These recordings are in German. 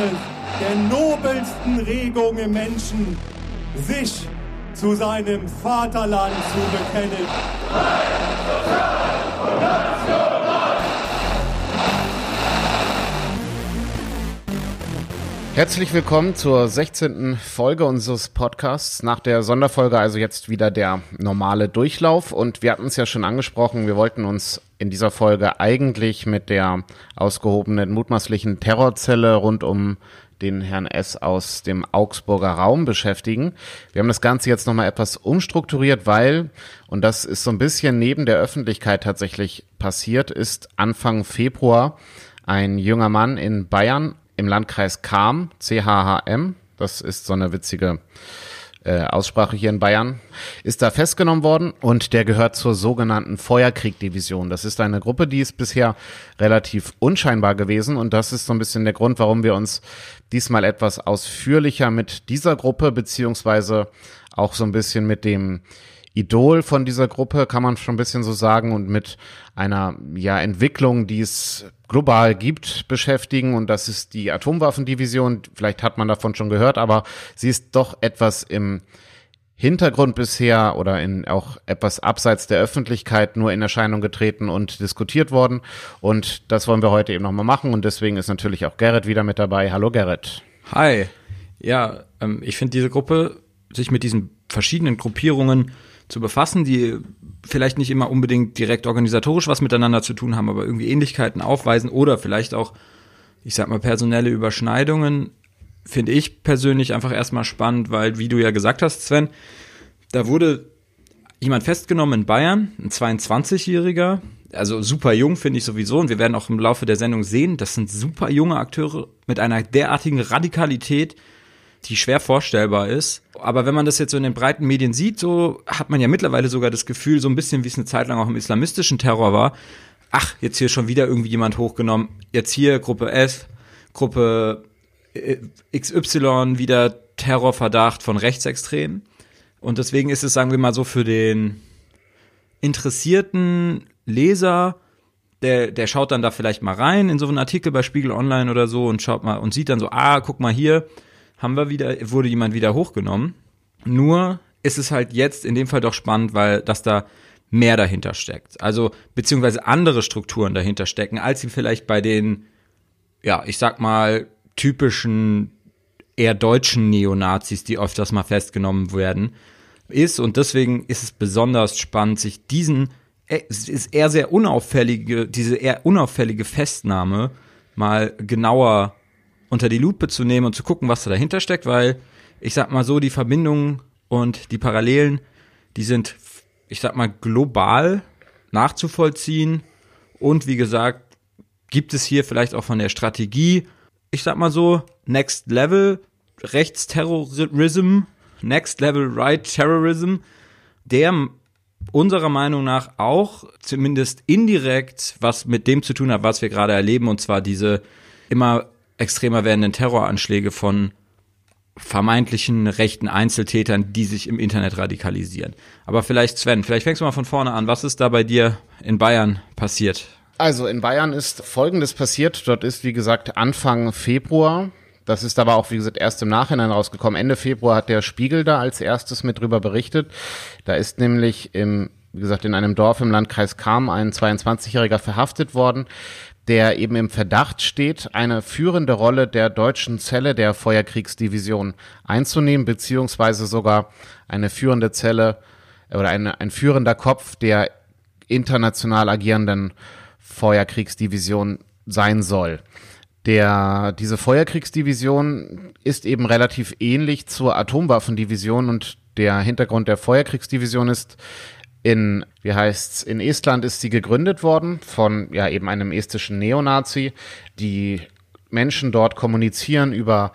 eines der nobelsten Regungen im Menschen, sich zu seinem Vaterland zu bekennen. Herzlich willkommen zur 16. Folge unseres Podcasts. Nach der Sonderfolge also jetzt wieder der normale Durchlauf. Und wir hatten es ja schon angesprochen, wir wollten uns in dieser Folge eigentlich mit der ausgehobenen mutmaßlichen Terrorzelle rund um den Herrn S. aus dem Augsburger Raum beschäftigen. Wir haben das Ganze jetzt nochmal etwas umstrukturiert, weil, und das ist so ein bisschen neben der Öffentlichkeit tatsächlich passiert, ist Anfang Februar ein junger Mann in Bayern im Landkreis Cham, CHHM, das ist so eine witzige äh, Aussprache hier in Bayern, ist da festgenommen worden und der gehört zur sogenannten Feuerkrieg-Division. Das ist eine Gruppe, die ist bisher relativ unscheinbar gewesen und das ist so ein bisschen der Grund, warum wir uns diesmal etwas ausführlicher mit dieser Gruppe beziehungsweise auch so ein bisschen mit dem Idol von dieser Gruppe, kann man schon ein bisschen so sagen, und mit einer ja, Entwicklung, die es global gibt, beschäftigen. Und das ist die Atomwaffendivision. Vielleicht hat man davon schon gehört, aber sie ist doch etwas im Hintergrund bisher oder in auch etwas abseits der Öffentlichkeit nur in Erscheinung getreten und diskutiert worden. Und das wollen wir heute eben nochmal machen. Und deswegen ist natürlich auch Gerrit wieder mit dabei. Hallo Gerrit. Hi. Ja, ähm, ich finde diese Gruppe, sich mit diesen verschiedenen Gruppierungen zu befassen, die vielleicht nicht immer unbedingt direkt organisatorisch was miteinander zu tun haben, aber irgendwie Ähnlichkeiten aufweisen oder vielleicht auch, ich sag mal, personelle Überschneidungen, finde ich persönlich einfach erstmal spannend, weil, wie du ja gesagt hast, Sven, da wurde jemand festgenommen in Bayern, ein 22-Jähriger, also super jung finde ich sowieso und wir werden auch im Laufe der Sendung sehen, das sind super junge Akteure mit einer derartigen Radikalität, die schwer vorstellbar ist. Aber wenn man das jetzt so in den breiten Medien sieht, so hat man ja mittlerweile sogar das Gefühl, so ein bisschen wie es eine Zeit lang auch im islamistischen Terror war, ach, jetzt hier schon wieder irgendwie jemand hochgenommen, jetzt hier Gruppe S, Gruppe äh, XY, wieder Terrorverdacht von Rechtsextremen. Und deswegen ist es, sagen wir mal so, für den interessierten Leser, der, der schaut dann da vielleicht mal rein in so einen Artikel bei Spiegel Online oder so und schaut mal und sieht dann so, ah, guck mal hier, haben wir wieder, wurde jemand wieder hochgenommen. Nur ist es halt jetzt in dem Fall doch spannend, weil das da mehr dahinter steckt. Also, beziehungsweise andere Strukturen dahinter stecken, als sie vielleicht bei den, ja, ich sag mal, typischen eher deutschen Neonazis, die öfters mal festgenommen werden, ist. Und deswegen ist es besonders spannend, sich diesen, äh, es ist eher sehr unauffällige, diese eher unauffällige Festnahme mal genauer unter die Lupe zu nehmen und zu gucken, was da dahinter steckt, weil ich sag mal so, die Verbindungen und die Parallelen, die sind, ich sag mal, global nachzuvollziehen. Und wie gesagt, gibt es hier vielleicht auch von der Strategie, ich sag mal so, Next Level Rechtsterrorism, Next Level Right Terrorism, der unserer Meinung nach auch zumindest indirekt was mit dem zu tun hat, was wir gerade erleben, und zwar diese immer extremer werdenden Terroranschläge von vermeintlichen rechten Einzeltätern, die sich im Internet radikalisieren. Aber vielleicht, Sven, vielleicht fängst du mal von vorne an. Was ist da bei dir in Bayern passiert? Also in Bayern ist Folgendes passiert. Dort ist, wie gesagt, Anfang Februar das ist aber auch, wie gesagt, erst im Nachhinein rausgekommen. Ende Februar hat der Spiegel da als erstes mit drüber berichtet. Da ist nämlich im, wie gesagt, in einem Dorf im Landkreis Kam ein 22-Jähriger verhaftet worden, der eben im Verdacht steht, eine führende Rolle der deutschen Zelle der Feuerkriegsdivision einzunehmen, beziehungsweise sogar eine führende Zelle oder eine, ein führender Kopf der international agierenden Feuerkriegsdivision sein soll. Der, diese Feuerkriegsdivision ist eben relativ ähnlich zur Atomwaffendivision und der Hintergrund der Feuerkriegsdivision ist, in, wie heißt's, in Estland ist sie gegründet worden von ja eben einem estischen Neonazi. Die Menschen dort kommunizieren über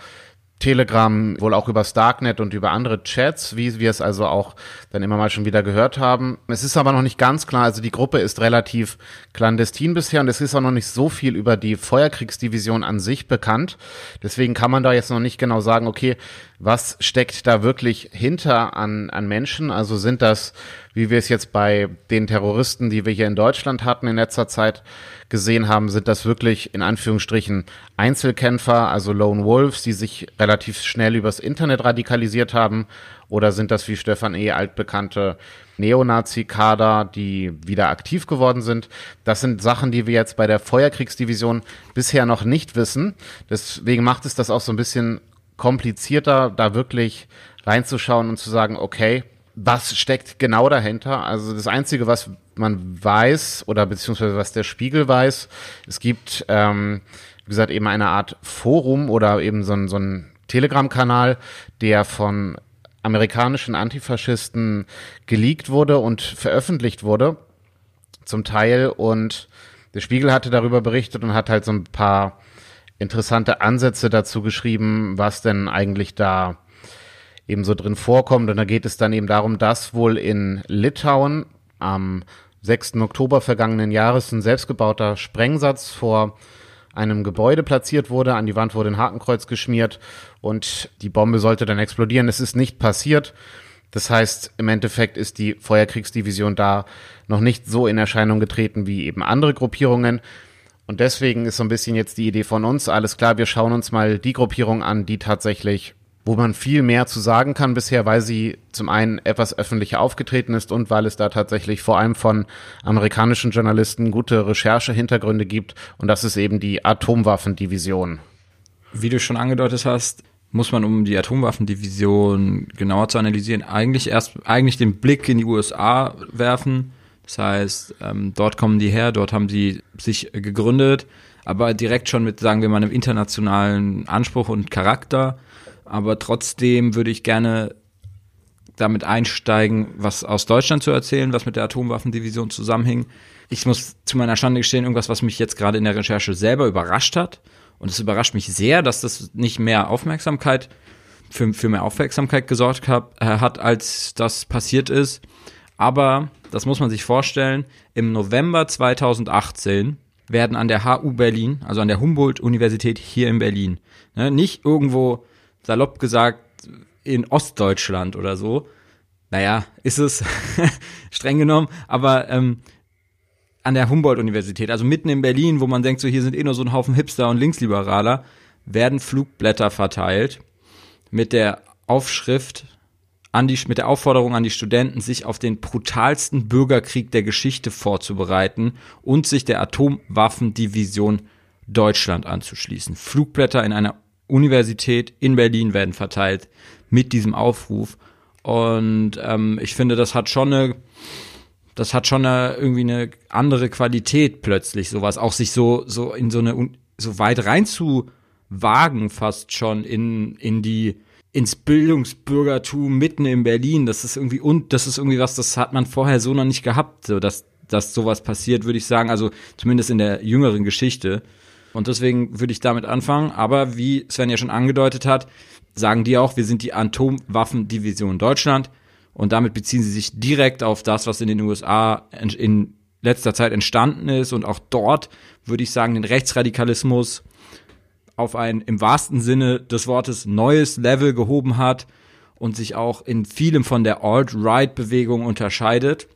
Telegram, wohl auch über Starknet und über andere Chats, wie wir es also auch dann immer mal schon wieder gehört haben. Es ist aber noch nicht ganz klar, also die Gruppe ist relativ clandestin bisher und es ist auch noch nicht so viel über die Feuerkriegsdivision an sich bekannt. Deswegen kann man da jetzt noch nicht genau sagen, okay, was steckt da wirklich hinter an, an Menschen? Also sind das, wie wir es jetzt bei den Terroristen, die wir hier in Deutschland hatten in letzter Zeit gesehen haben, sind das wirklich in Anführungsstrichen Einzelkämpfer, also Lone Wolves, die sich relativ schnell übers Internet radikalisiert haben? Oder sind das wie Stefan E. altbekannte Neonazi-Kader, die wieder aktiv geworden sind? Das sind Sachen, die wir jetzt bei der Feuerkriegsdivision bisher noch nicht wissen. Deswegen macht es das auch so ein bisschen komplizierter, da wirklich reinzuschauen und zu sagen, okay, was steckt genau dahinter? Also das Einzige, was man weiß oder beziehungsweise was der Spiegel weiß, es gibt, ähm, wie gesagt, eben eine Art Forum oder eben so ein, so ein Telegram-Kanal, der von amerikanischen Antifaschisten geleakt wurde und veröffentlicht wurde, zum Teil. Und der Spiegel hatte darüber berichtet und hat halt so ein paar interessante Ansätze dazu geschrieben, was denn eigentlich da eben so drin vorkommt. Und da geht es dann eben darum, dass wohl in Litauen am 6. Oktober vergangenen Jahres ein selbstgebauter Sprengsatz vor einem Gebäude platziert wurde. An die Wand wurde ein Hakenkreuz geschmiert und die Bombe sollte dann explodieren. Es ist nicht passiert. Das heißt, im Endeffekt ist die Feuerkriegsdivision da noch nicht so in Erscheinung getreten wie eben andere Gruppierungen. Und deswegen ist so ein bisschen jetzt die Idee von uns, alles klar, wir schauen uns mal die Gruppierung an, die tatsächlich, wo man viel mehr zu sagen kann bisher, weil sie zum einen etwas öffentlicher aufgetreten ist und weil es da tatsächlich vor allem von amerikanischen Journalisten gute Recherchehintergründe gibt. Und das ist eben die Atomwaffendivision. Wie du schon angedeutet hast, muss man, um die Atomwaffendivision genauer zu analysieren, eigentlich erst eigentlich den Blick in die USA werfen das heißt, ähm, dort kommen die her, dort haben sie sich gegründet, aber direkt schon mit, sagen wir mal, einem internationalen Anspruch und Charakter. Aber trotzdem würde ich gerne damit einsteigen, was aus Deutschland zu erzählen, was mit der Atomwaffendivision zusammenhing. Ich muss zu meiner Schande gestehen, irgendwas, was mich jetzt gerade in der Recherche selber überrascht hat. Und es überrascht mich sehr, dass das nicht mehr Aufmerksamkeit für, für mehr Aufmerksamkeit gesorgt hab, äh, hat, als das passiert ist. Aber, das muss man sich vorstellen, im November 2018 werden an der HU Berlin, also an der Humboldt-Universität hier in Berlin, ne, nicht irgendwo salopp gesagt in Ostdeutschland oder so, naja, ist es streng genommen, aber ähm, an der Humboldt-Universität, also mitten in Berlin, wo man denkt, so hier sind eh nur so ein Haufen Hipster und Linksliberaler, werden Flugblätter verteilt mit der Aufschrift an die, mit der Aufforderung an die Studenten, sich auf den brutalsten Bürgerkrieg der Geschichte vorzubereiten und sich der Atomwaffendivision Deutschland anzuschließen. Flugblätter in einer Universität in Berlin werden verteilt mit diesem Aufruf. Und ähm, ich finde, das hat schon eine, das hat schon eine, irgendwie eine andere Qualität plötzlich, sowas, auch sich so, so in so eine, so weit rein zu wagen, fast schon in, in die, ins Bildungsbürgertum mitten in Berlin. Das ist irgendwie und das ist irgendwie was, das hat man vorher so noch nicht gehabt, so dass dass sowas passiert, würde ich sagen, also zumindest in der jüngeren Geschichte. Und deswegen würde ich damit anfangen. Aber wie Sven ja schon angedeutet hat, sagen die auch, wir sind die Atomwaffendivision Deutschland. Und damit beziehen sie sich direkt auf das, was in den USA in letzter Zeit entstanden ist. Und auch dort würde ich sagen, den Rechtsradikalismus auf ein im wahrsten Sinne des Wortes neues Level gehoben hat und sich auch in vielem von der Alt-Right-Bewegung unterscheidet.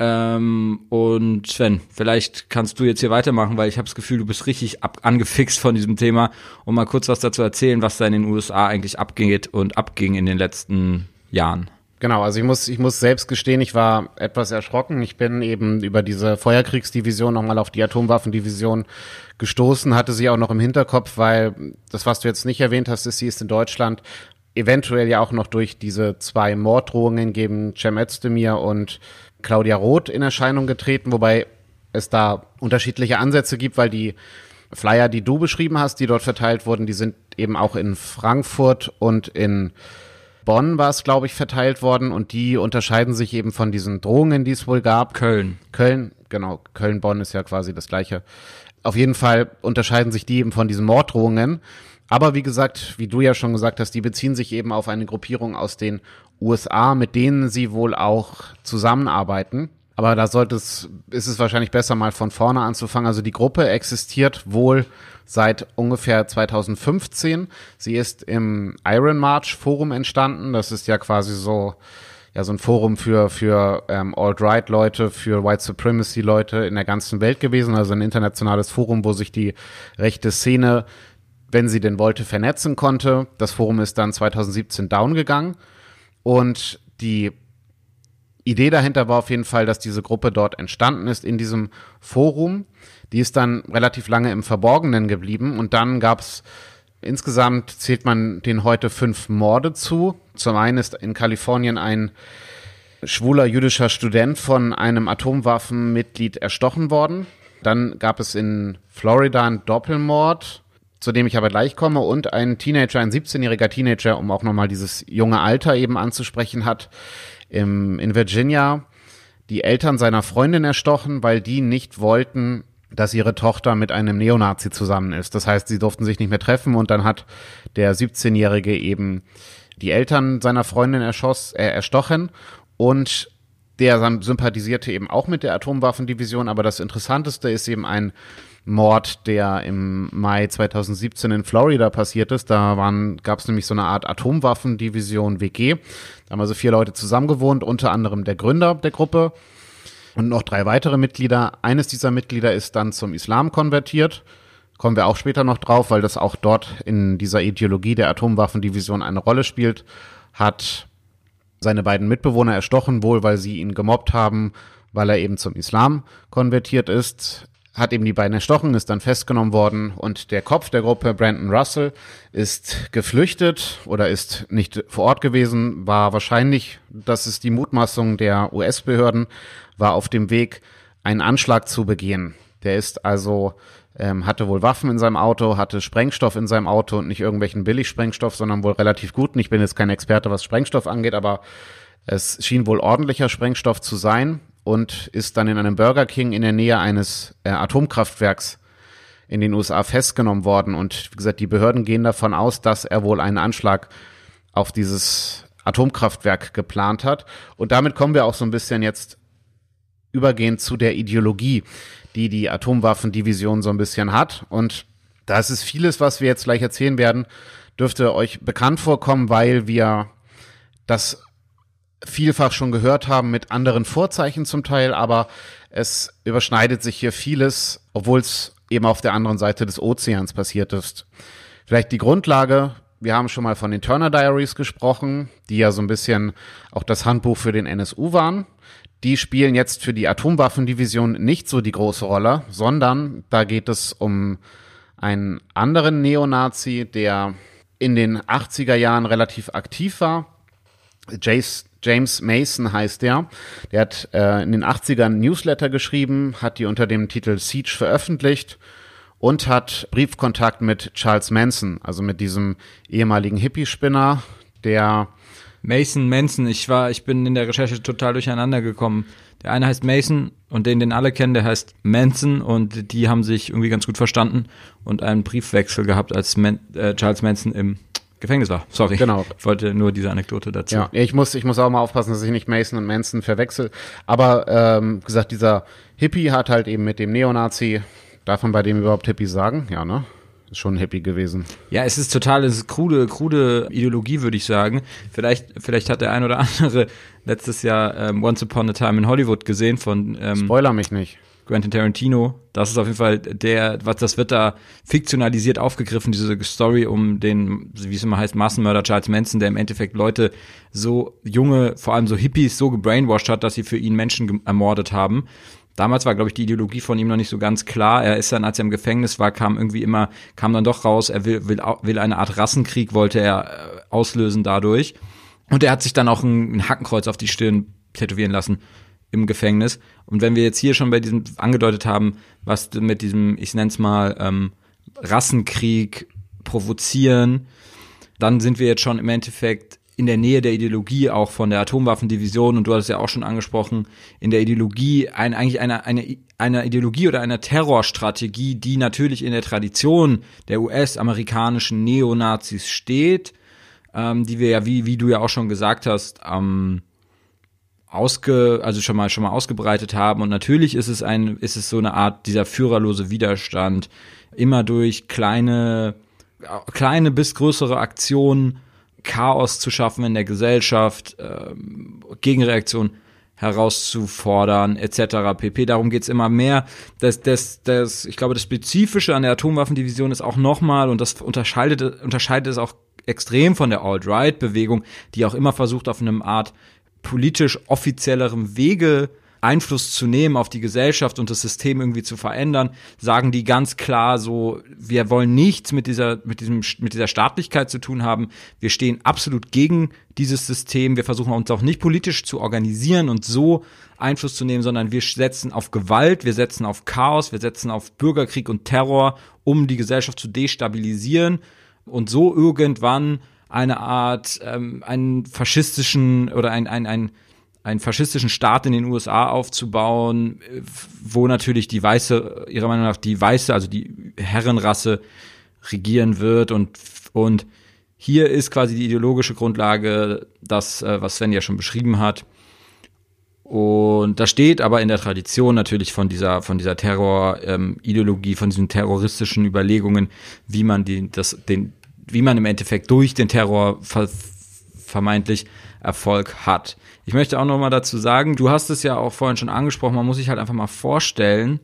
Ähm, und Sven, vielleicht kannst du jetzt hier weitermachen, weil ich habe das Gefühl, du bist richtig ab angefixt von diesem Thema, um mal kurz was dazu erzählen, was da in den USA eigentlich abgeht und abging in den letzten Jahren. Genau, also ich muss, ich muss selbst gestehen, ich war etwas erschrocken. Ich bin eben über diese Feuerkriegsdivision nochmal auf die Atomwaffendivision gestoßen, hatte sie auch noch im Hinterkopf, weil das, was du jetzt nicht erwähnt hast, ist, sie ist in Deutschland eventuell ja auch noch durch diese zwei Morddrohungen gegen Cem Özdemir und Claudia Roth in Erscheinung getreten, wobei es da unterschiedliche Ansätze gibt, weil die Flyer, die du beschrieben hast, die dort verteilt wurden, die sind eben auch in Frankfurt und in Bonn war es, glaube ich, verteilt worden und die unterscheiden sich eben von diesen Drohungen, die es wohl gab. Köln. Köln, genau. Köln-Bonn ist ja quasi das gleiche. Auf jeden Fall unterscheiden sich die eben von diesen Morddrohungen. Aber wie gesagt, wie du ja schon gesagt hast, die beziehen sich eben auf eine Gruppierung aus den USA, mit denen sie wohl auch zusammenarbeiten. Aber da sollte es, ist es wahrscheinlich besser, mal von vorne anzufangen. Also die Gruppe existiert wohl seit ungefähr 2015. Sie ist im Iron March Forum entstanden. Das ist ja quasi so, ja, so ein Forum für, für ähm, Alt-Right-Leute, für White Supremacy-Leute in der ganzen Welt gewesen. Also ein internationales Forum, wo sich die rechte Szene wenn sie denn wollte, vernetzen konnte. Das Forum ist dann 2017 down gegangen und die Idee dahinter war auf jeden Fall, dass diese Gruppe dort entstanden ist in diesem Forum. Die ist dann relativ lange im Verborgenen geblieben und dann gab es insgesamt zählt man den heute fünf Morde zu. Zum einen ist in Kalifornien ein schwuler jüdischer Student von einem Atomwaffenmitglied erstochen worden. Dann gab es in Florida einen Doppelmord zu dem ich aber gleich komme, und ein Teenager, ein 17-jähriger Teenager, um auch nochmal dieses junge Alter eben anzusprechen, hat im, in Virginia die Eltern seiner Freundin erstochen, weil die nicht wollten, dass ihre Tochter mit einem Neonazi zusammen ist. Das heißt, sie durften sich nicht mehr treffen und dann hat der 17-Jährige eben die Eltern seiner Freundin erschoss, äh, erstochen und der sympathisierte eben auch mit der Atomwaffendivision, aber das Interessanteste ist eben ein Mord, der im Mai 2017 in Florida passiert ist. Da gab es nämlich so eine Art Atomwaffendivision WG. Da haben also vier Leute zusammengewohnt, unter anderem der Gründer der Gruppe und noch drei weitere Mitglieder. Eines dieser Mitglieder ist dann zum Islam konvertiert. Kommen wir auch später noch drauf, weil das auch dort in dieser Ideologie der Atomwaffendivision eine Rolle spielt. Hat seine beiden Mitbewohner erstochen, wohl weil sie ihn gemobbt haben, weil er eben zum Islam konvertiert ist hat eben die beiden erstochen, ist dann festgenommen worden und der Kopf der Gruppe, Brandon Russell, ist geflüchtet oder ist nicht vor Ort gewesen, war wahrscheinlich, das ist die Mutmaßung der US-Behörden, war auf dem Weg, einen Anschlag zu begehen. Der ist also, ähm, hatte wohl Waffen in seinem Auto, hatte Sprengstoff in seinem Auto und nicht irgendwelchen Billigsprengstoff, sondern wohl relativ guten. Ich bin jetzt kein Experte, was Sprengstoff angeht, aber es schien wohl ordentlicher Sprengstoff zu sein und ist dann in einem Burger King in der Nähe eines äh, Atomkraftwerks in den USA festgenommen worden. Und wie gesagt, die Behörden gehen davon aus, dass er wohl einen Anschlag auf dieses Atomkraftwerk geplant hat. Und damit kommen wir auch so ein bisschen jetzt übergehend zu der Ideologie, die die Atomwaffendivision so ein bisschen hat. Und da ist es vieles, was wir jetzt gleich erzählen werden, dürfte euch bekannt vorkommen, weil wir das vielfach schon gehört haben mit anderen Vorzeichen zum Teil, aber es überschneidet sich hier vieles, obwohl es eben auf der anderen Seite des Ozeans passiert ist. Vielleicht die Grundlage, wir haben schon mal von den Turner Diaries gesprochen, die ja so ein bisschen auch das Handbuch für den NSU waren. Die spielen jetzt für die Atomwaffendivision nicht so die große Rolle, sondern da geht es um einen anderen Neonazi, der in den 80er Jahren relativ aktiv war. Jace James Mason heißt der. Der hat äh, in den 80ern Newsletter geschrieben, hat die unter dem Titel Siege veröffentlicht und hat Briefkontakt mit Charles Manson, also mit diesem ehemaligen Hippie-Spinner, der Mason, Manson, ich war, ich bin in der Recherche total durcheinander gekommen. Der eine heißt Mason und den, den alle kennen, der heißt Manson und die haben sich irgendwie ganz gut verstanden und einen Briefwechsel gehabt, als Man, äh, Charles Manson im Gefängnis war. Sorry. Genau. Ich wollte nur diese Anekdote dazu. Ja, ich muss, ich muss auch mal aufpassen, dass ich nicht Mason und Manson verwechsel. Aber ähm, gesagt, dieser Hippie hat halt eben mit dem Neonazi, darf man bei dem überhaupt Hippie sagen? Ja, ne? Ist schon ein Hippie gewesen. Ja, es ist total, es ist krude, krude Ideologie, würde ich sagen. Vielleicht, vielleicht hat der ein oder andere letztes Jahr ähm, Once Upon a Time in Hollywood gesehen von ähm, Spoiler mich nicht. Quentin Tarantino. Das ist auf jeden Fall der, was das wird da fiktionalisiert aufgegriffen, diese Story um den, wie es immer heißt, Massenmörder Charles Manson, der im Endeffekt Leute so junge, vor allem so Hippies so gebrainwashed hat, dass sie für ihn Menschen ermordet haben. Damals war, glaube ich, die Ideologie von ihm noch nicht so ganz klar. Er ist dann, als er im Gefängnis war, kam irgendwie immer, kam dann doch raus, er will, will, will eine Art Rassenkrieg, wollte er äh, auslösen dadurch. Und er hat sich dann auch ein, ein Hackenkreuz auf die Stirn tätowieren lassen im Gefängnis. Und wenn wir jetzt hier schon bei diesem angedeutet haben, was mit diesem, ich nenne es mal, ähm, Rassenkrieg provozieren, dann sind wir jetzt schon im Endeffekt in der Nähe der Ideologie auch von der Atomwaffendivision und du hast es ja auch schon angesprochen, in der Ideologie ein, eigentlich eine, eine, eine Ideologie oder einer Terrorstrategie, die natürlich in der Tradition der US-amerikanischen Neonazis steht, ähm, die wir ja, wie, wie du ja auch schon gesagt hast, ähm, ausge, also schon mal schon mal ausgebreitet haben und natürlich ist es ein ist es so eine Art dieser führerlose Widerstand immer durch kleine kleine bis größere Aktionen Chaos zu schaffen in der Gesellschaft, ähm, Gegenreaktion herauszufordern, etc. pp. Darum geht's immer mehr. Das, das, das, ich glaube, das Spezifische an der Atomwaffendivision ist auch nochmal, und das unterscheidet, unterscheidet es auch extrem von der Alt-Right-Bewegung, die auch immer versucht, auf einem Art politisch offiziellerem Wege Einfluss zu nehmen auf die Gesellschaft und das System irgendwie zu verändern, sagen die ganz klar so, wir wollen nichts mit dieser, mit diesem, mit dieser Staatlichkeit zu tun haben. Wir stehen absolut gegen dieses System. Wir versuchen uns auch nicht politisch zu organisieren und so Einfluss zu nehmen, sondern wir setzen auf Gewalt, wir setzen auf Chaos, wir setzen auf Bürgerkrieg und Terror, um die Gesellschaft zu destabilisieren und so irgendwann eine Art, ähm, einen faschistischen oder ein, ein, ein einen faschistischen Staat in den USA aufzubauen, wo natürlich die weiße, ihrer Meinung nach die weiße, also die Herrenrasse regieren wird und, und hier ist quasi die ideologische Grundlage das, äh, was Sven ja schon beschrieben hat. Und das steht aber in der Tradition natürlich von dieser, von dieser Terror-Ideologie, ähm, von diesen terroristischen Überlegungen, wie man die, das, den, wie man im Endeffekt durch den Terror ver vermeintlich Erfolg hat. Ich möchte auch noch mal dazu sagen, du hast es ja auch vorhin schon angesprochen, man muss sich halt einfach mal vorstellen,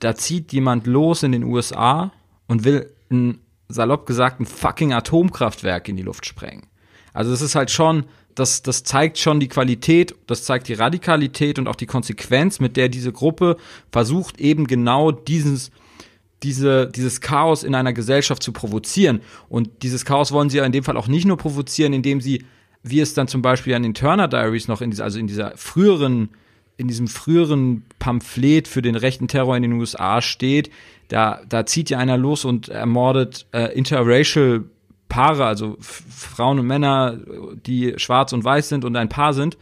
da zieht jemand los in den USA und will ein salopp gesagt ein fucking Atomkraftwerk in die Luft sprengen. Also das ist halt schon, das, das zeigt schon die Qualität, das zeigt die Radikalität und auch die Konsequenz, mit der diese Gruppe versucht eben genau dieses, diese, dieses Chaos in einer Gesellschaft zu provozieren. Und dieses Chaos wollen sie ja in dem Fall auch nicht nur provozieren, indem sie wie es dann zum Beispiel an den Turner Diaries noch in dieser, also in dieser früheren, in diesem früheren Pamphlet für den rechten Terror in den USA steht, da, da zieht ja einer los und ermordet äh, interracial Paare, also Frauen und Männer, die schwarz und weiß sind und ein Paar sind.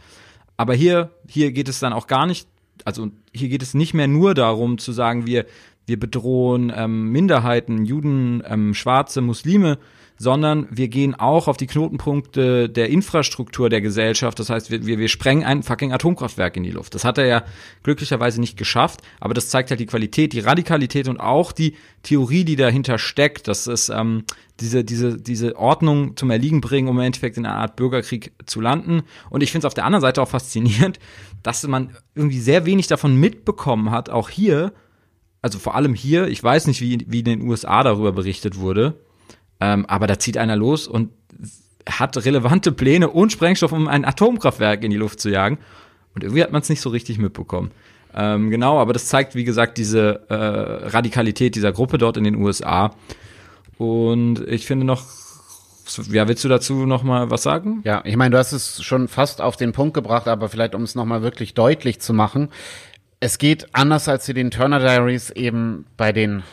Aber hier, hier geht es dann auch gar nicht, also hier geht es nicht mehr nur darum zu sagen, wir, wir bedrohen ähm, Minderheiten, Juden, ähm, Schwarze, Muslime, sondern wir gehen auch auf die Knotenpunkte der Infrastruktur der Gesellschaft. Das heißt, wir, wir, wir sprengen ein fucking Atomkraftwerk in die Luft. Das hat er ja glücklicherweise nicht geschafft, aber das zeigt halt die Qualität, die Radikalität und auch die Theorie, die dahinter steckt. Das ist ähm, diese, diese, diese Ordnung zum Erliegen bringen, um im Endeffekt in einer Art Bürgerkrieg zu landen. Und ich finde es auf der anderen Seite auch faszinierend, dass man irgendwie sehr wenig davon mitbekommen hat, auch hier, also vor allem hier, ich weiß nicht, wie, wie in den USA darüber berichtet wurde, ähm, aber da zieht einer los und hat relevante Pläne und Sprengstoff, um ein Atomkraftwerk in die Luft zu jagen. Und irgendwie hat man es nicht so richtig mitbekommen. Ähm, genau, aber das zeigt, wie gesagt, diese äh, Radikalität dieser Gruppe dort in den USA. Und ich finde noch, ja, willst du dazu noch mal was sagen? Ja, ich meine, du hast es schon fast auf den Punkt gebracht, aber vielleicht um es noch mal wirklich deutlich zu machen. Es geht anders als in den Turner Diaries eben bei den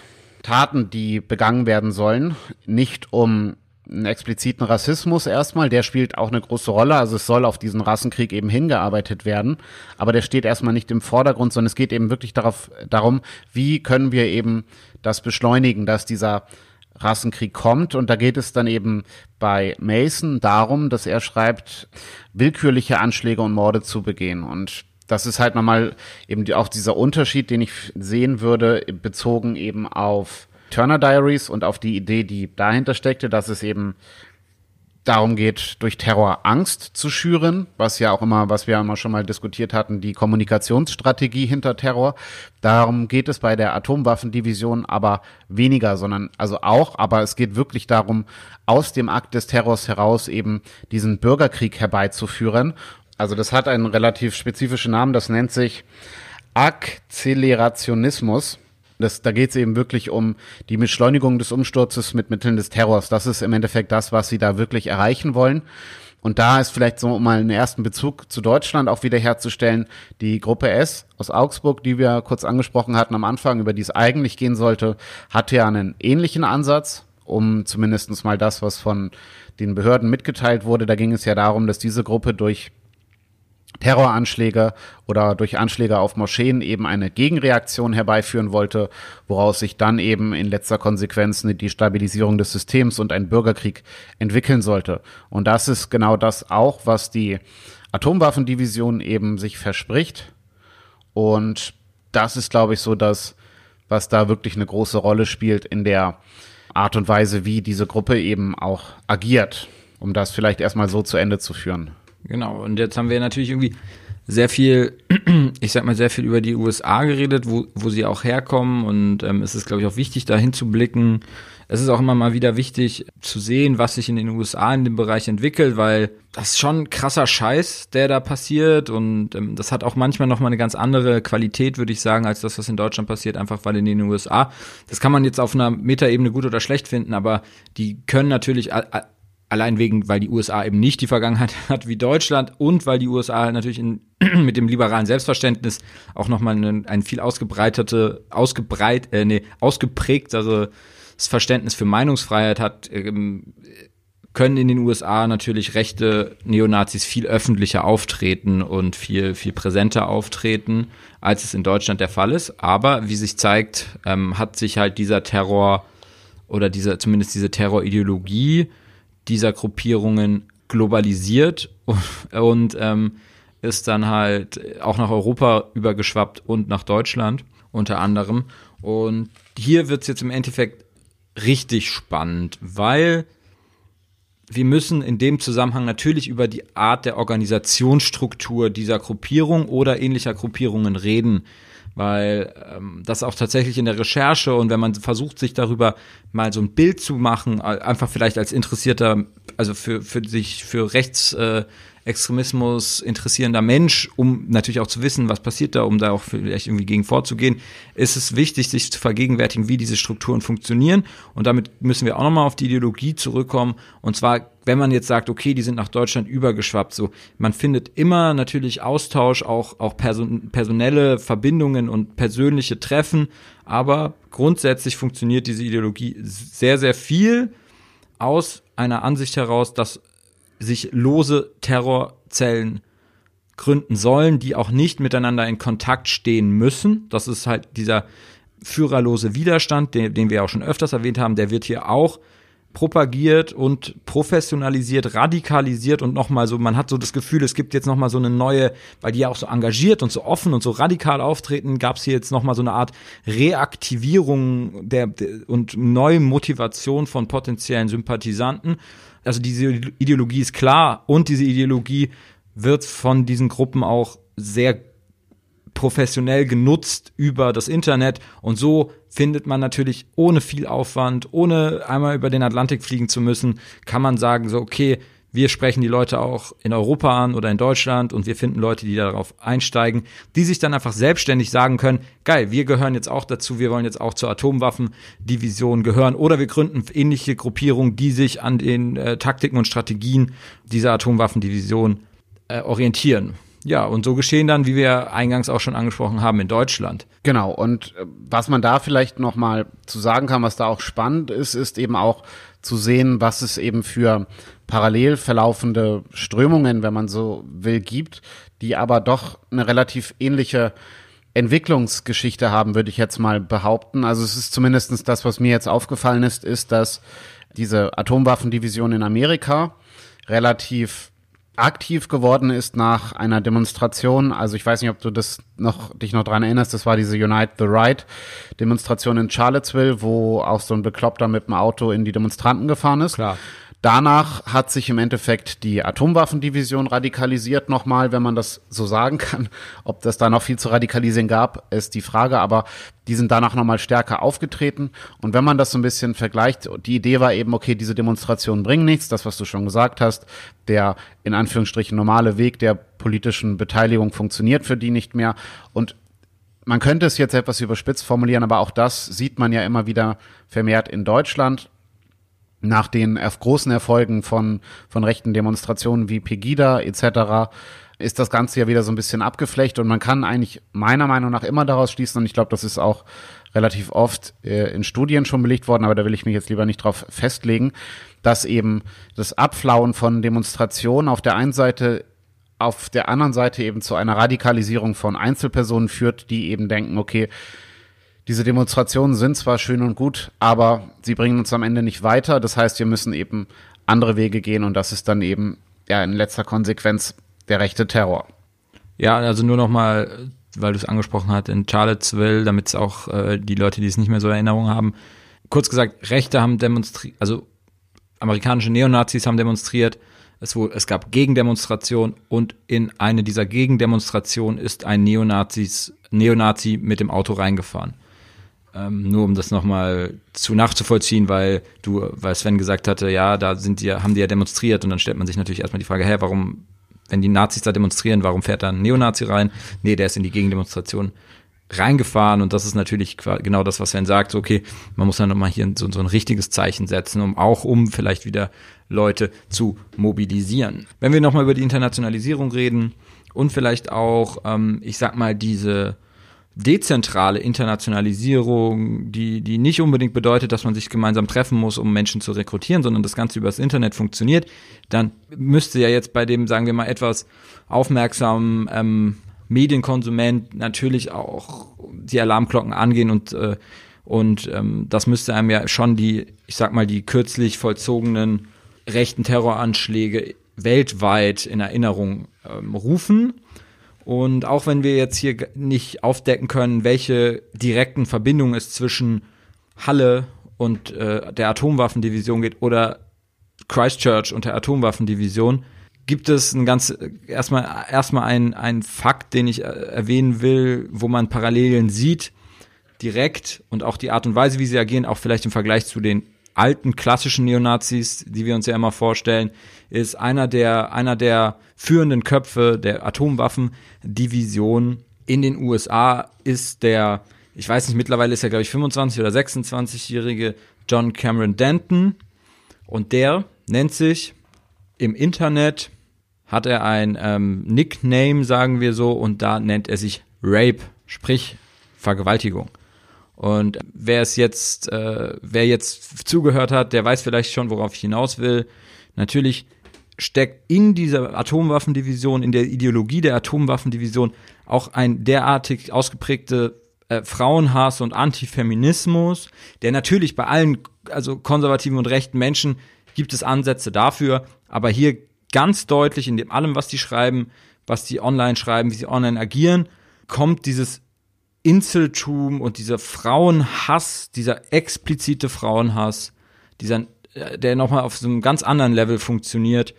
Taten, die begangen werden sollen, nicht um einen expliziten Rassismus erstmal, der spielt auch eine große Rolle, also es soll auf diesen Rassenkrieg eben hingearbeitet werden, aber der steht erstmal nicht im Vordergrund, sondern es geht eben wirklich darauf, darum, wie können wir eben das beschleunigen, dass dieser Rassenkrieg kommt. Und da geht es dann eben bei Mason darum, dass er schreibt, willkürliche Anschläge und Morde zu begehen. Und das ist halt nochmal eben auch dieser Unterschied, den ich sehen würde, bezogen eben auf Turner Diaries und auf die Idee, die dahinter steckte, dass es eben darum geht, durch Terror Angst zu schüren, was ja auch immer, was wir immer schon mal diskutiert hatten, die Kommunikationsstrategie hinter Terror. Darum geht es bei der Atomwaffendivision aber weniger, sondern also auch, aber es geht wirklich darum, aus dem Akt des Terrors heraus eben diesen Bürgerkrieg herbeizuführen also das hat einen relativ spezifischen Namen, das nennt sich Akzelerationismus. Das, da geht es eben wirklich um die Beschleunigung des Umsturzes mit Mitteln des Terrors. Das ist im Endeffekt das, was sie da wirklich erreichen wollen. Und da ist vielleicht so, um mal einen ersten Bezug zu Deutschland auch wieder herzustellen, die Gruppe S aus Augsburg, die wir kurz angesprochen hatten am Anfang, über die es eigentlich gehen sollte, hatte ja einen ähnlichen Ansatz um zumindest mal das, was von den Behörden mitgeteilt wurde. Da ging es ja darum, dass diese Gruppe durch Terroranschläge oder durch Anschläge auf Moscheen eben eine Gegenreaktion herbeiführen wollte, woraus sich dann eben in letzter Konsequenz eine Destabilisierung des Systems und ein Bürgerkrieg entwickeln sollte. Und das ist genau das auch, was die Atomwaffendivision eben sich verspricht. Und das ist, glaube ich, so das, was da wirklich eine große Rolle spielt in der Art und Weise, wie diese Gruppe eben auch agiert, um das vielleicht erstmal so zu Ende zu führen. Genau, und jetzt haben wir natürlich irgendwie sehr viel, ich sag mal, sehr viel über die USA geredet, wo, wo sie auch herkommen und ähm, es ist, glaube ich, auch wichtig, da hinzublicken. Es ist auch immer mal wieder wichtig zu sehen, was sich in den USA in dem Bereich entwickelt, weil das ist schon krasser Scheiß, der da passiert und ähm, das hat auch manchmal nochmal eine ganz andere Qualität, würde ich sagen, als das, was in Deutschland passiert, einfach weil in den USA, das kann man jetzt auf einer Metaebene gut oder schlecht finden, aber die können natürlich allein wegen, weil die USA eben nicht die Vergangenheit hat wie Deutschland und weil die USA natürlich in, mit dem liberalen Selbstverständnis auch nochmal ein, ein viel ausgebreitete, ausgebreit, äh, nee, ausgeprägteres Verständnis für Meinungsfreiheit hat, ähm, können in den USA natürlich rechte Neonazis viel öffentlicher auftreten und viel, viel präsenter auftreten, als es in Deutschland der Fall ist. Aber wie sich zeigt, ähm, hat sich halt dieser Terror oder diese, zumindest diese Terrorideologie dieser Gruppierungen globalisiert und, ähm, ist dann halt auch nach Europa übergeschwappt und nach Deutschland unter anderem. Und hier wird es jetzt im Endeffekt richtig spannend, weil wir müssen in dem Zusammenhang natürlich über die Art der Organisationsstruktur dieser Gruppierung oder ähnlicher Gruppierungen reden weil ähm, das auch tatsächlich in der Recherche und wenn man versucht, sich darüber mal so ein Bild zu machen, einfach vielleicht als interessierter, also für, für sich für Rechts, äh, Extremismus interessierender Mensch, um natürlich auch zu wissen, was passiert da, um da auch vielleicht irgendwie gegen vorzugehen, ist es wichtig, sich zu vergegenwärtigen, wie diese Strukturen funktionieren. Und damit müssen wir auch nochmal auf die Ideologie zurückkommen. Und zwar, wenn man jetzt sagt, okay, die sind nach Deutschland übergeschwappt, so, man findet immer natürlich Austausch, auch, auch person personelle Verbindungen und persönliche Treffen. Aber grundsätzlich funktioniert diese Ideologie sehr, sehr viel aus einer Ansicht heraus, dass sich lose Terrorzellen gründen sollen, die auch nicht miteinander in Kontakt stehen müssen. Das ist halt dieser führerlose Widerstand, den, den wir auch schon öfters erwähnt haben, der wird hier auch propagiert und professionalisiert, radikalisiert und nochmal so, man hat so das Gefühl, es gibt jetzt nochmal so eine neue, weil die ja auch so engagiert und so offen und so radikal auftreten, gab es hier jetzt nochmal so eine Art Reaktivierung der, der und neue Motivation von potenziellen Sympathisanten also diese Ideologie ist klar und diese Ideologie wird von diesen Gruppen auch sehr professionell genutzt über das Internet. Und so findet man natürlich ohne viel Aufwand, ohne einmal über den Atlantik fliegen zu müssen, kann man sagen so okay, wir sprechen die Leute auch in Europa an oder in Deutschland und wir finden Leute, die darauf einsteigen, die sich dann einfach selbstständig sagen können, geil, wir gehören jetzt auch dazu, wir wollen jetzt auch zur Atomwaffendivision gehören oder wir gründen ähnliche Gruppierungen, die sich an den äh, Taktiken und Strategien dieser Atomwaffendivision äh, orientieren. Ja, und so geschehen dann, wie wir eingangs auch schon angesprochen haben, in Deutschland. Genau, und äh, was man da vielleicht noch mal zu sagen kann, was da auch spannend ist, ist eben auch zu sehen, was es eben für parallel verlaufende Strömungen, wenn man so will, gibt, die aber doch eine relativ ähnliche Entwicklungsgeschichte haben, würde ich jetzt mal behaupten. Also es ist zumindestens das, was mir jetzt aufgefallen ist, ist, dass diese Atomwaffendivision in Amerika relativ aktiv geworden ist nach einer Demonstration. Also ich weiß nicht, ob du das noch dich noch dran erinnerst. Das war diese Unite the Right Demonstration in Charlottesville, wo auch so ein Bekloppter mit dem Auto in die Demonstranten gefahren ist. Klar. Danach hat sich im Endeffekt die Atomwaffendivision radikalisiert nochmal, wenn man das so sagen kann. Ob das da noch viel zu radikalisieren gab, ist die Frage, aber die sind danach nochmal stärker aufgetreten. Und wenn man das so ein bisschen vergleicht, die Idee war eben, okay, diese Demonstrationen bringen nichts, das, was du schon gesagt hast, der in Anführungsstrichen normale Weg der politischen Beteiligung funktioniert für die nicht mehr. Und man könnte es jetzt etwas überspitzt formulieren, aber auch das sieht man ja immer wieder vermehrt in Deutschland nach den großen Erfolgen von, von rechten Demonstrationen wie Pegida etc. ist das Ganze ja wieder so ein bisschen abgeflecht und man kann eigentlich meiner Meinung nach immer daraus schließen und ich glaube, das ist auch relativ oft äh, in Studien schon belegt worden, aber da will ich mich jetzt lieber nicht drauf festlegen, dass eben das Abflauen von Demonstrationen auf der einen Seite auf der anderen Seite eben zu einer Radikalisierung von Einzelpersonen führt, die eben denken, okay, diese Demonstrationen sind zwar schön und gut, aber sie bringen uns am Ende nicht weiter. Das heißt, wir müssen eben andere Wege gehen und das ist dann eben ja in letzter Konsequenz der rechte Terror. Ja, also nur noch mal, weil du es angesprochen hast, in Charlottesville, damit es auch äh, die Leute, die es nicht mehr so in Erinnerung haben, kurz gesagt, Rechte haben demonstriert, also amerikanische Neonazis haben demonstriert, es, es gab Gegendemonstrationen und in eine dieser Gegendemonstrationen ist ein Neonazis, Neonazi mit dem Auto reingefahren. Ähm, nur um das nochmal zu nachzuvollziehen, weil du, weil Sven gesagt hatte, ja, da sind die, haben die ja demonstriert und dann stellt man sich natürlich erstmal die Frage, hä, warum, wenn die Nazis da demonstrieren, warum fährt da ein Neonazi rein? Nee, der ist in die Gegendemonstration reingefahren und das ist natürlich genau das, was Sven sagt, so, okay, man muss dann nochmal hier so, so ein richtiges Zeichen setzen, um auch um vielleicht wieder Leute zu mobilisieren. Wenn wir nochmal über die Internationalisierung reden und vielleicht auch, ähm, ich sag mal, diese dezentrale Internationalisierung, die, die nicht unbedingt bedeutet, dass man sich gemeinsam treffen muss, um Menschen zu rekrutieren, sondern das Ganze übers Internet funktioniert, dann müsste ja jetzt bei dem, sagen wir mal, etwas aufmerksamen ähm, Medienkonsument natürlich auch die Alarmglocken angehen und äh, und ähm, das müsste einem ja schon die, ich sag mal, die kürzlich vollzogenen rechten Terroranschläge weltweit in Erinnerung ähm, rufen. Und auch wenn wir jetzt hier nicht aufdecken können, welche direkten Verbindungen es zwischen Halle und äh, der Atomwaffendivision geht oder Christchurch und der Atomwaffendivision, gibt es ein ganz erstmal erstmal ein ein Fakt, den ich äh, erwähnen will, wo man Parallelen sieht, direkt und auch die Art und Weise, wie sie agieren, auch vielleicht im Vergleich zu den alten klassischen Neonazis, die wir uns ja immer vorstellen, ist einer der, einer der führenden Köpfe der Atomwaffendivision in den USA ist der, ich weiß nicht, mittlerweile ist er, glaube ich, 25 oder 26-jährige John Cameron Denton. Und der nennt sich im Internet, hat er ein ähm, Nickname, sagen wir so, und da nennt er sich Rape, sprich Vergewaltigung. Und wer es jetzt, äh, wer jetzt zugehört hat, der weiß vielleicht schon, worauf ich hinaus will. Natürlich steckt in dieser Atomwaffendivision, in der Ideologie der Atomwaffendivision auch ein derartig ausgeprägte äh, Frauenhass und Antifeminismus, der natürlich bei allen, also konservativen und rechten Menschen gibt es Ansätze dafür, aber hier ganz deutlich in dem allem, was die schreiben, was die online schreiben, wie sie online agieren, kommt dieses Inseltum und dieser Frauenhass, dieser explizite Frauenhass, dieser, äh, der nochmal auf so einem ganz anderen Level funktioniert,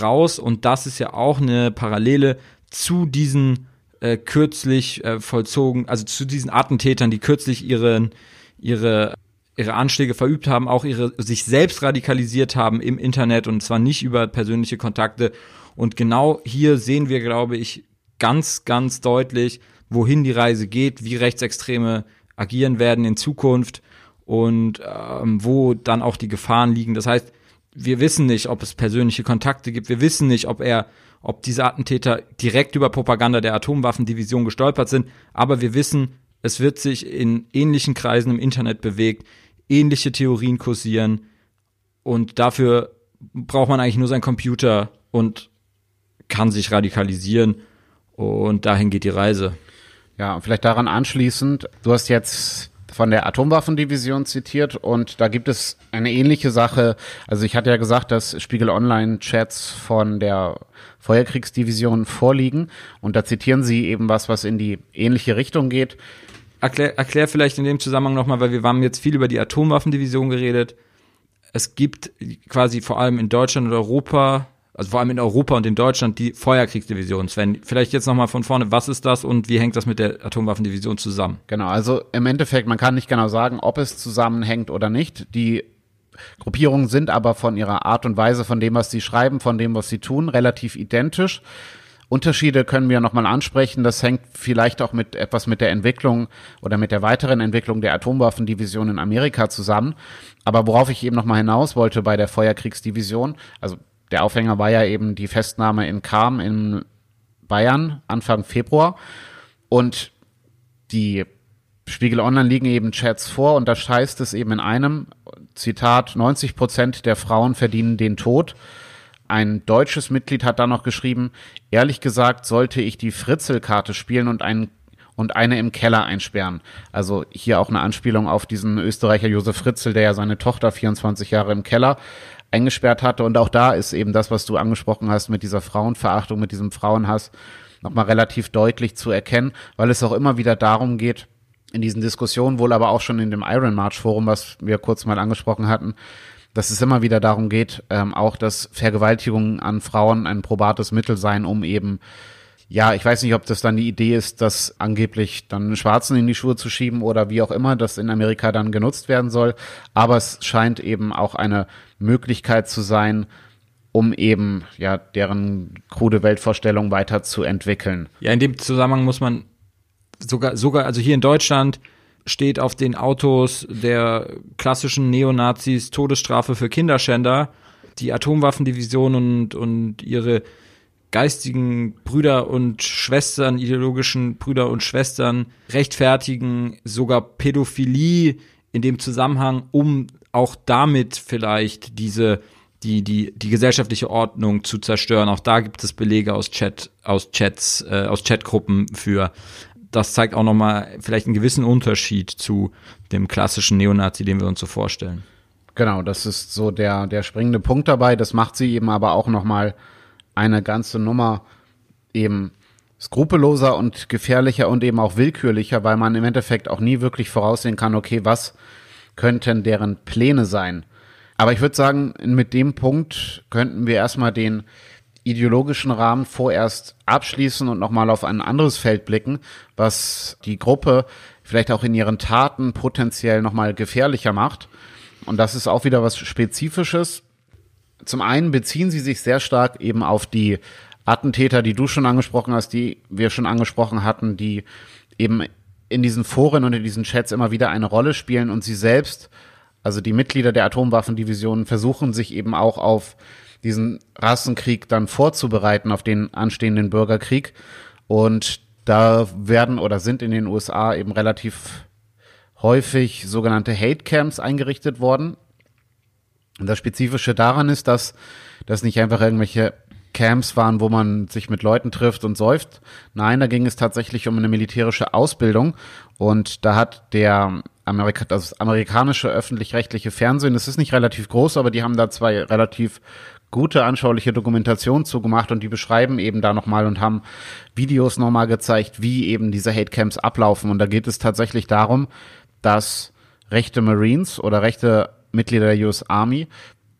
raus. Und das ist ja auch eine Parallele zu diesen äh, kürzlich äh, vollzogen, also zu diesen Attentätern, die kürzlich ihren, ihre ihre Anschläge verübt haben, auch ihre sich selbst radikalisiert haben im Internet und zwar nicht über persönliche Kontakte. Und genau hier sehen wir, glaube ich, ganz, ganz deutlich, wohin die Reise geht, wie Rechtsextreme agieren werden in Zukunft und ähm, wo dann auch die Gefahren liegen. Das heißt, wir wissen nicht, ob es persönliche Kontakte gibt. Wir wissen nicht, ob er, ob diese Attentäter direkt über Propaganda der Atomwaffendivision gestolpert sind. Aber wir wissen, es wird sich in ähnlichen Kreisen im Internet bewegt, ähnliche Theorien kursieren. Und dafür braucht man eigentlich nur seinen Computer und kann sich radikalisieren. Und dahin geht die Reise. Ja, vielleicht daran anschließend, du hast jetzt von der Atomwaffendivision zitiert und da gibt es eine ähnliche Sache. Also ich hatte ja gesagt, dass Spiegel Online Chats von der Feuerkriegsdivision vorliegen und da zitieren sie eben was, was in die ähnliche Richtung geht. Erklär, erklär vielleicht in dem Zusammenhang nochmal, weil wir haben jetzt viel über die Atomwaffendivision geredet. Es gibt quasi vor allem in Deutschland und Europa also vor allem in Europa und in Deutschland, die Feuerkriegsdivision. Sven, vielleicht jetzt nochmal von vorne, was ist das und wie hängt das mit der Atomwaffendivision zusammen? Genau, also im Endeffekt, man kann nicht genau sagen, ob es zusammenhängt oder nicht. Die Gruppierungen sind aber von ihrer Art und Weise, von dem, was sie schreiben, von dem, was sie tun, relativ identisch. Unterschiede können wir nochmal ansprechen. Das hängt vielleicht auch mit etwas mit der Entwicklung oder mit der weiteren Entwicklung der Atomwaffendivision in Amerika zusammen. Aber worauf ich eben nochmal hinaus wollte bei der Feuerkriegsdivision, also der Aufhänger war ja eben die Festnahme in Kam in Bayern Anfang Februar. Und die Spiegel Online liegen eben Chats vor und da heißt es eben in einem Zitat, 90 Prozent der Frauen verdienen den Tod. Ein deutsches Mitglied hat da noch geschrieben, ehrlich gesagt sollte ich die Fritzelkarte spielen und einen und eine im Keller einsperren. Also hier auch eine Anspielung auf diesen Österreicher Josef Fritzel, der ja seine Tochter 24 Jahre im Keller eingesperrt hatte. Und auch da ist eben das, was du angesprochen hast mit dieser Frauenverachtung, mit diesem Frauenhass, nochmal relativ deutlich zu erkennen, weil es auch immer wieder darum geht, in diesen Diskussionen, wohl aber auch schon in dem Iron March Forum, was wir kurz mal angesprochen hatten, dass es immer wieder darum geht, ähm, auch dass Vergewaltigungen an Frauen ein probates Mittel sein, um eben, ja, ich weiß nicht, ob das dann die Idee ist, das angeblich dann Schwarzen in die Schuhe zu schieben oder wie auch immer das in Amerika dann genutzt werden soll. Aber es scheint eben auch eine Möglichkeit zu sein, um eben ja deren krude Weltvorstellung weiterzuentwickeln. Ja, in dem Zusammenhang muss man sogar, sogar, also hier in Deutschland steht auf den Autos der klassischen Neonazis Todesstrafe für Kinderschänder. Die Atomwaffendivision und, und ihre geistigen Brüder und Schwestern, ideologischen Brüder und Schwestern rechtfertigen sogar Pädophilie in dem Zusammenhang, um auch damit vielleicht diese die, die, die gesellschaftliche Ordnung zu zerstören. Auch da gibt es Belege aus Chat, aus Chats, äh, aus Chatgruppen für das zeigt auch nochmal vielleicht einen gewissen Unterschied zu dem klassischen Neonazi, den wir uns so vorstellen. Genau, das ist so der, der springende Punkt dabei. Das macht sie eben aber auch nochmal eine ganze Nummer eben skrupelloser und gefährlicher und eben auch willkürlicher, weil man im Endeffekt auch nie wirklich voraussehen kann, okay, was könnten deren Pläne sein. Aber ich würde sagen, mit dem Punkt könnten wir erstmal den ideologischen Rahmen vorerst abschließen und nochmal auf ein anderes Feld blicken, was die Gruppe vielleicht auch in ihren Taten potenziell nochmal gefährlicher macht. Und das ist auch wieder was Spezifisches. Zum einen beziehen sie sich sehr stark eben auf die Attentäter, die du schon angesprochen hast, die wir schon angesprochen hatten, die eben in diesen Foren und in diesen Chats immer wieder eine Rolle spielen und sie selbst, also die Mitglieder der Atomwaffendivision, versuchen sich eben auch auf diesen Rassenkrieg dann vorzubereiten auf den anstehenden Bürgerkrieg. Und da werden oder sind in den USA eben relativ häufig sogenannte Hate Camps eingerichtet worden. Und das Spezifische daran ist, dass das nicht einfach irgendwelche Camps waren, wo man sich mit Leuten trifft und säuft. Nein, da ging es tatsächlich um eine militärische Ausbildung. Und da hat der Amerika das amerikanische öffentlich-rechtliche Fernsehen, es ist nicht relativ groß, aber die haben da zwei relativ gute anschauliche Dokumentation zugemacht und die beschreiben eben da nochmal und haben Videos nochmal gezeigt, wie eben diese Hate Camps ablaufen. Und da geht es tatsächlich darum, dass rechte Marines oder rechte Mitglieder der US Army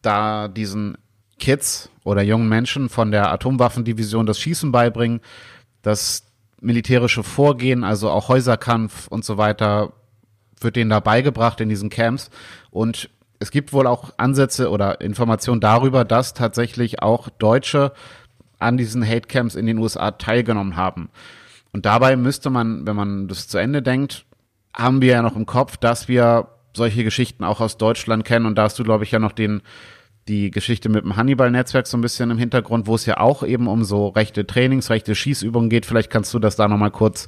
da diesen Kids oder jungen Menschen von der Atomwaffendivision das Schießen beibringen, das militärische Vorgehen, also auch Häuserkampf und so weiter, wird denen da beigebracht in diesen Camps. Und es gibt wohl auch Ansätze oder Informationen darüber, dass tatsächlich auch Deutsche an diesen Hate Camps in den USA teilgenommen haben. Und dabei müsste man, wenn man das zu Ende denkt, haben wir ja noch im Kopf, dass wir solche Geschichten auch aus Deutschland kennen. Und da hast du, glaube ich, ja noch den, die Geschichte mit dem Hannibal-Netzwerk so ein bisschen im Hintergrund, wo es ja auch eben um so rechte Trainings, rechte Schießübungen geht. Vielleicht kannst du das da nochmal kurz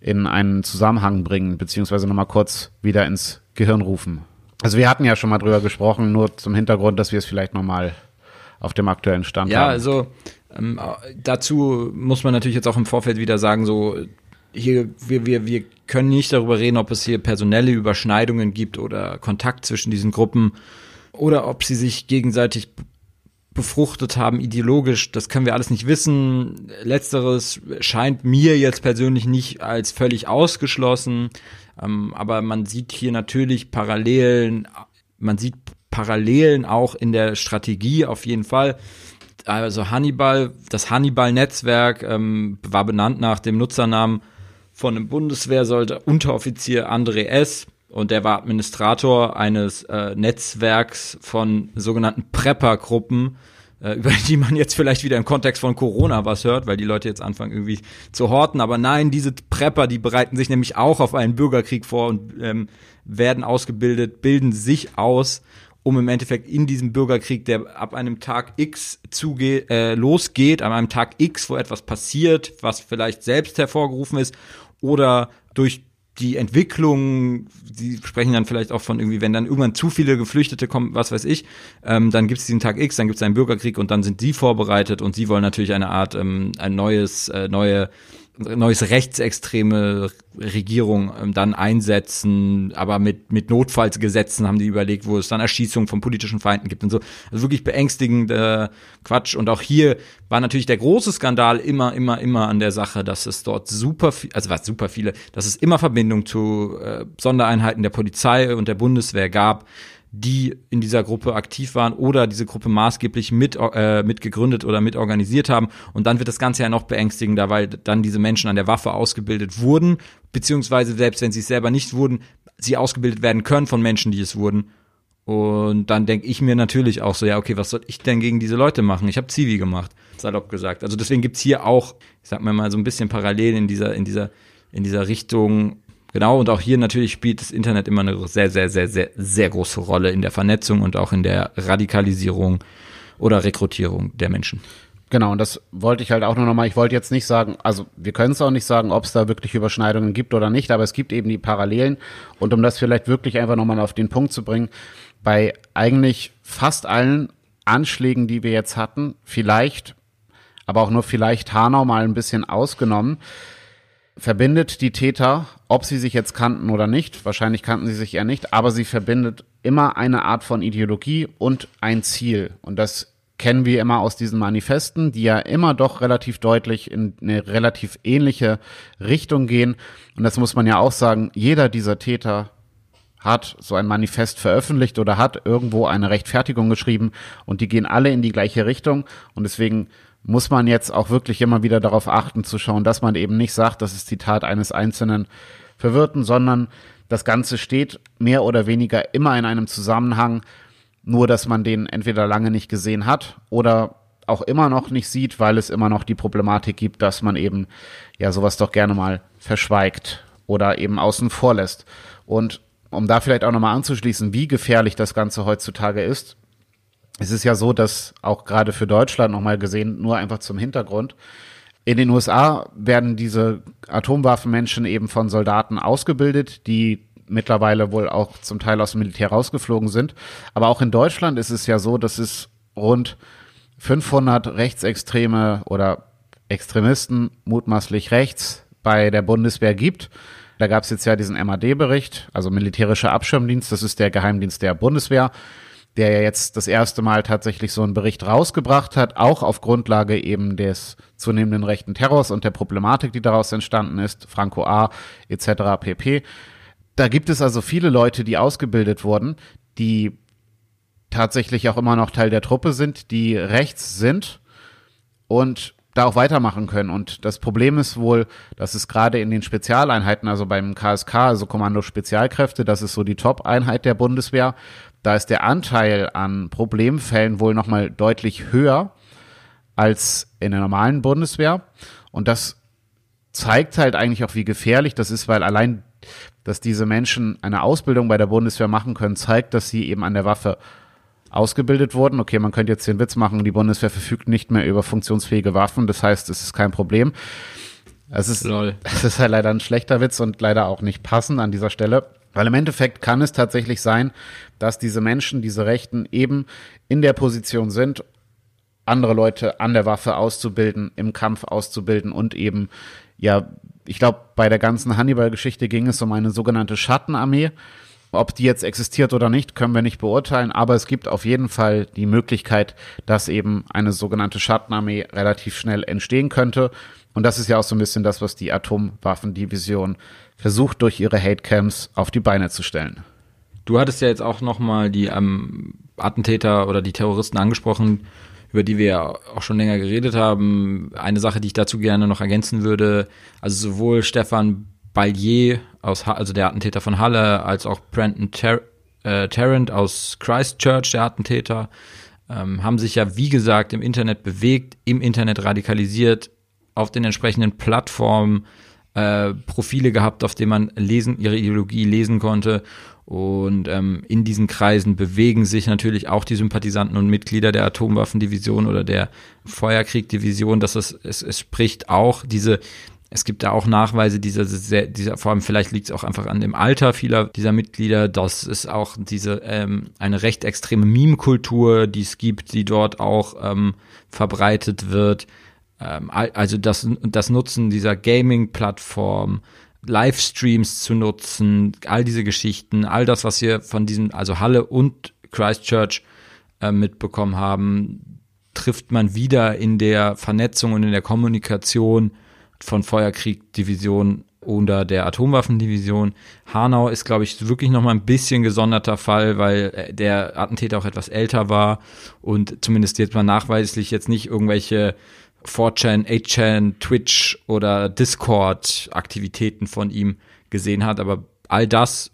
in einen Zusammenhang bringen, beziehungsweise nochmal kurz wieder ins Gehirn rufen. Also wir hatten ja schon mal drüber gesprochen, nur zum Hintergrund, dass wir es vielleicht nochmal auf dem aktuellen Stand ja, haben. Ja, also ähm, dazu muss man natürlich jetzt auch im Vorfeld wieder sagen, so hier, wir, wir, wir können nicht darüber reden, ob es hier personelle Überschneidungen gibt oder Kontakt zwischen diesen Gruppen oder ob sie sich gegenseitig befruchtet haben ideologisch, das können wir alles nicht wissen. Letzteres scheint mir jetzt persönlich nicht als völlig ausgeschlossen. Ähm, aber man sieht hier natürlich Parallelen, man sieht Parallelen auch in der Strategie auf jeden Fall. Also Hannibal, das Hannibal-Netzwerk ähm, war benannt nach dem Nutzernamen von einem Bundeswehrsoldat, Unteroffizier André S. Und der war Administrator eines äh, Netzwerks von sogenannten Prepper-Gruppen, äh, über die man jetzt vielleicht wieder im Kontext von Corona was hört, weil die Leute jetzt anfangen irgendwie zu horten. Aber nein, diese Prepper, die bereiten sich nämlich auch auf einen Bürgerkrieg vor und ähm, werden ausgebildet, bilden sich aus, um im Endeffekt in diesem Bürgerkrieg, der ab einem Tag X zugeht, äh, losgeht, an einem Tag X, wo etwas passiert, was vielleicht selbst hervorgerufen ist oder durch die Entwicklung, die sprechen dann vielleicht auch von irgendwie, wenn dann irgendwann zu viele Geflüchtete kommen, was weiß ich, ähm, dann gibt es diesen Tag X, dann gibt es einen Bürgerkrieg und dann sind sie vorbereitet und sie wollen natürlich eine Art, ähm, ein neues, äh, neue neues rechtsextreme Regierung ähm, dann einsetzen, aber mit, mit Notfallsgesetzen haben die überlegt, wo es dann Erschießungen von politischen Feinden gibt und so. Also wirklich beängstigender Quatsch. Und auch hier war natürlich der große Skandal immer, immer, immer an der Sache, dass es dort super viel, also was super viele, dass es immer Verbindung zu äh, Sondereinheiten der Polizei und der Bundeswehr gab die in dieser Gruppe aktiv waren oder diese Gruppe maßgeblich mit, äh, mit gegründet oder mit organisiert haben. Und dann wird das Ganze ja noch beängstigender, weil dann diese Menschen an der Waffe ausgebildet wurden, beziehungsweise selbst wenn sie es selber nicht wurden, sie ausgebildet werden können von Menschen, die es wurden. Und dann denke ich mir natürlich auch so, ja, okay, was soll ich denn gegen diese Leute machen? Ich habe Zivi gemacht, salopp gesagt. Also deswegen gibt's hier auch, ich sag mal mal, so ein bisschen parallel in dieser, in dieser, in dieser Richtung Genau, und auch hier natürlich spielt das Internet immer eine sehr, sehr, sehr, sehr, sehr große Rolle in der Vernetzung und auch in der Radikalisierung oder Rekrutierung der Menschen. Genau, und das wollte ich halt auch nur nochmal, ich wollte jetzt nicht sagen, also wir können es auch nicht sagen, ob es da wirklich Überschneidungen gibt oder nicht, aber es gibt eben die Parallelen. Und um das vielleicht wirklich einfach nochmal auf den Punkt zu bringen, bei eigentlich fast allen Anschlägen, die wir jetzt hatten, vielleicht, aber auch nur vielleicht Hanau mal ein bisschen ausgenommen, verbindet die Täter, ob sie sich jetzt kannten oder nicht, wahrscheinlich kannten sie sich eher nicht, aber sie verbindet immer eine Art von Ideologie und ein Ziel. Und das kennen wir immer aus diesen Manifesten, die ja immer doch relativ deutlich in eine relativ ähnliche Richtung gehen. Und das muss man ja auch sagen, jeder dieser Täter hat so ein Manifest veröffentlicht oder hat irgendwo eine Rechtfertigung geschrieben und die gehen alle in die gleiche Richtung. Und deswegen muss man jetzt auch wirklich immer wieder darauf achten zu schauen, dass man eben nicht sagt, das ist die Tat eines einzelnen Verwirrten, sondern das Ganze steht mehr oder weniger immer in einem Zusammenhang, nur dass man den entweder lange nicht gesehen hat oder auch immer noch nicht sieht, weil es immer noch die Problematik gibt, dass man eben ja sowas doch gerne mal verschweigt oder eben außen vor lässt. Und um da vielleicht auch nochmal anzuschließen, wie gefährlich das Ganze heutzutage ist, es ist ja so, dass auch gerade für Deutschland nochmal gesehen, nur einfach zum Hintergrund, in den USA werden diese Atomwaffenmenschen eben von Soldaten ausgebildet, die mittlerweile wohl auch zum Teil aus dem Militär rausgeflogen sind. Aber auch in Deutschland ist es ja so, dass es rund 500 Rechtsextreme oder Extremisten, mutmaßlich rechts, bei der Bundeswehr gibt. Da gab es jetzt ja diesen MAD-Bericht, also militärischer Abschirmdienst, das ist der Geheimdienst der Bundeswehr der ja jetzt das erste Mal tatsächlich so einen Bericht rausgebracht hat, auch auf Grundlage eben des zunehmenden rechten Terrors und der Problematik, die daraus entstanden ist, Franco A. etc. pp. Da gibt es also viele Leute, die ausgebildet wurden, die tatsächlich auch immer noch Teil der Truppe sind, die rechts sind und da auch weitermachen können. Und das Problem ist wohl, dass es gerade in den Spezialeinheiten, also beim KSK, also Kommando Spezialkräfte, das ist so die Top-Einheit der Bundeswehr, da ist der Anteil an Problemfällen wohl nochmal deutlich höher als in der normalen Bundeswehr. Und das zeigt halt eigentlich auch, wie gefährlich das ist, weil allein, dass diese Menschen eine Ausbildung bei der Bundeswehr machen können, zeigt, dass sie eben an der Waffe ausgebildet wurden. Okay, man könnte jetzt den Witz machen, die Bundeswehr verfügt nicht mehr über funktionsfähige Waffen, das heißt, es ist kein Problem. Es ist, es ist halt leider ein schlechter Witz und leider auch nicht passend an dieser Stelle. Weil im Endeffekt kann es tatsächlich sein, dass diese Menschen, diese Rechten eben in der Position sind, andere Leute an der Waffe auszubilden, im Kampf auszubilden und eben, ja, ich glaube, bei der ganzen Hannibal-Geschichte ging es um eine sogenannte Schattenarmee. Ob die jetzt existiert oder nicht, können wir nicht beurteilen, aber es gibt auf jeden Fall die Möglichkeit, dass eben eine sogenannte Schattenarmee relativ schnell entstehen könnte. Und das ist ja auch so ein bisschen das, was die Atomwaffendivision versucht, durch ihre Hatecams auf die Beine zu stellen. Du hattest ja jetzt auch nochmal die ähm, Attentäter oder die Terroristen angesprochen, über die wir ja auch schon länger geredet haben. Eine Sache, die ich dazu gerne noch ergänzen würde, also sowohl Stefan Ballier, aus, also der Attentäter von Halle, als auch Brandon Ter äh, Tarrant aus Christchurch, der Attentäter, ähm, haben sich ja, wie gesagt, im Internet bewegt, im Internet radikalisiert, auf den entsprechenden Plattformen äh, Profile gehabt, auf denen man lesen, ihre Ideologie lesen konnte. Und ähm, in diesen Kreisen bewegen sich natürlich auch die Sympathisanten und Mitglieder der Atomwaffendivision oder der Feuerkriegdivision. Das ist, es, es spricht auch diese, es gibt da auch Nachweise dieser, dieser vor allem vielleicht liegt es auch einfach an dem Alter vieler dieser Mitglieder, dass es auch diese ähm, eine recht extreme Meme-Kultur, die es gibt, die dort auch ähm, verbreitet wird. Ähm, also das, das Nutzen dieser Gaming-Plattform, Livestreams zu nutzen, all diese Geschichten, all das, was wir von diesem, also Halle und Christchurch äh, mitbekommen haben, trifft man wieder in der Vernetzung und in der Kommunikation von Feuerkriegdivision oder der Atomwaffendivision. Hanau ist, glaube ich, wirklich noch mal ein bisschen gesonderter Fall, weil äh, der Attentäter auch etwas älter war und zumindest jetzt mal nachweislich jetzt nicht irgendwelche 4chan, 8chan, Twitch oder Discord-Aktivitäten von ihm gesehen hat. Aber all das,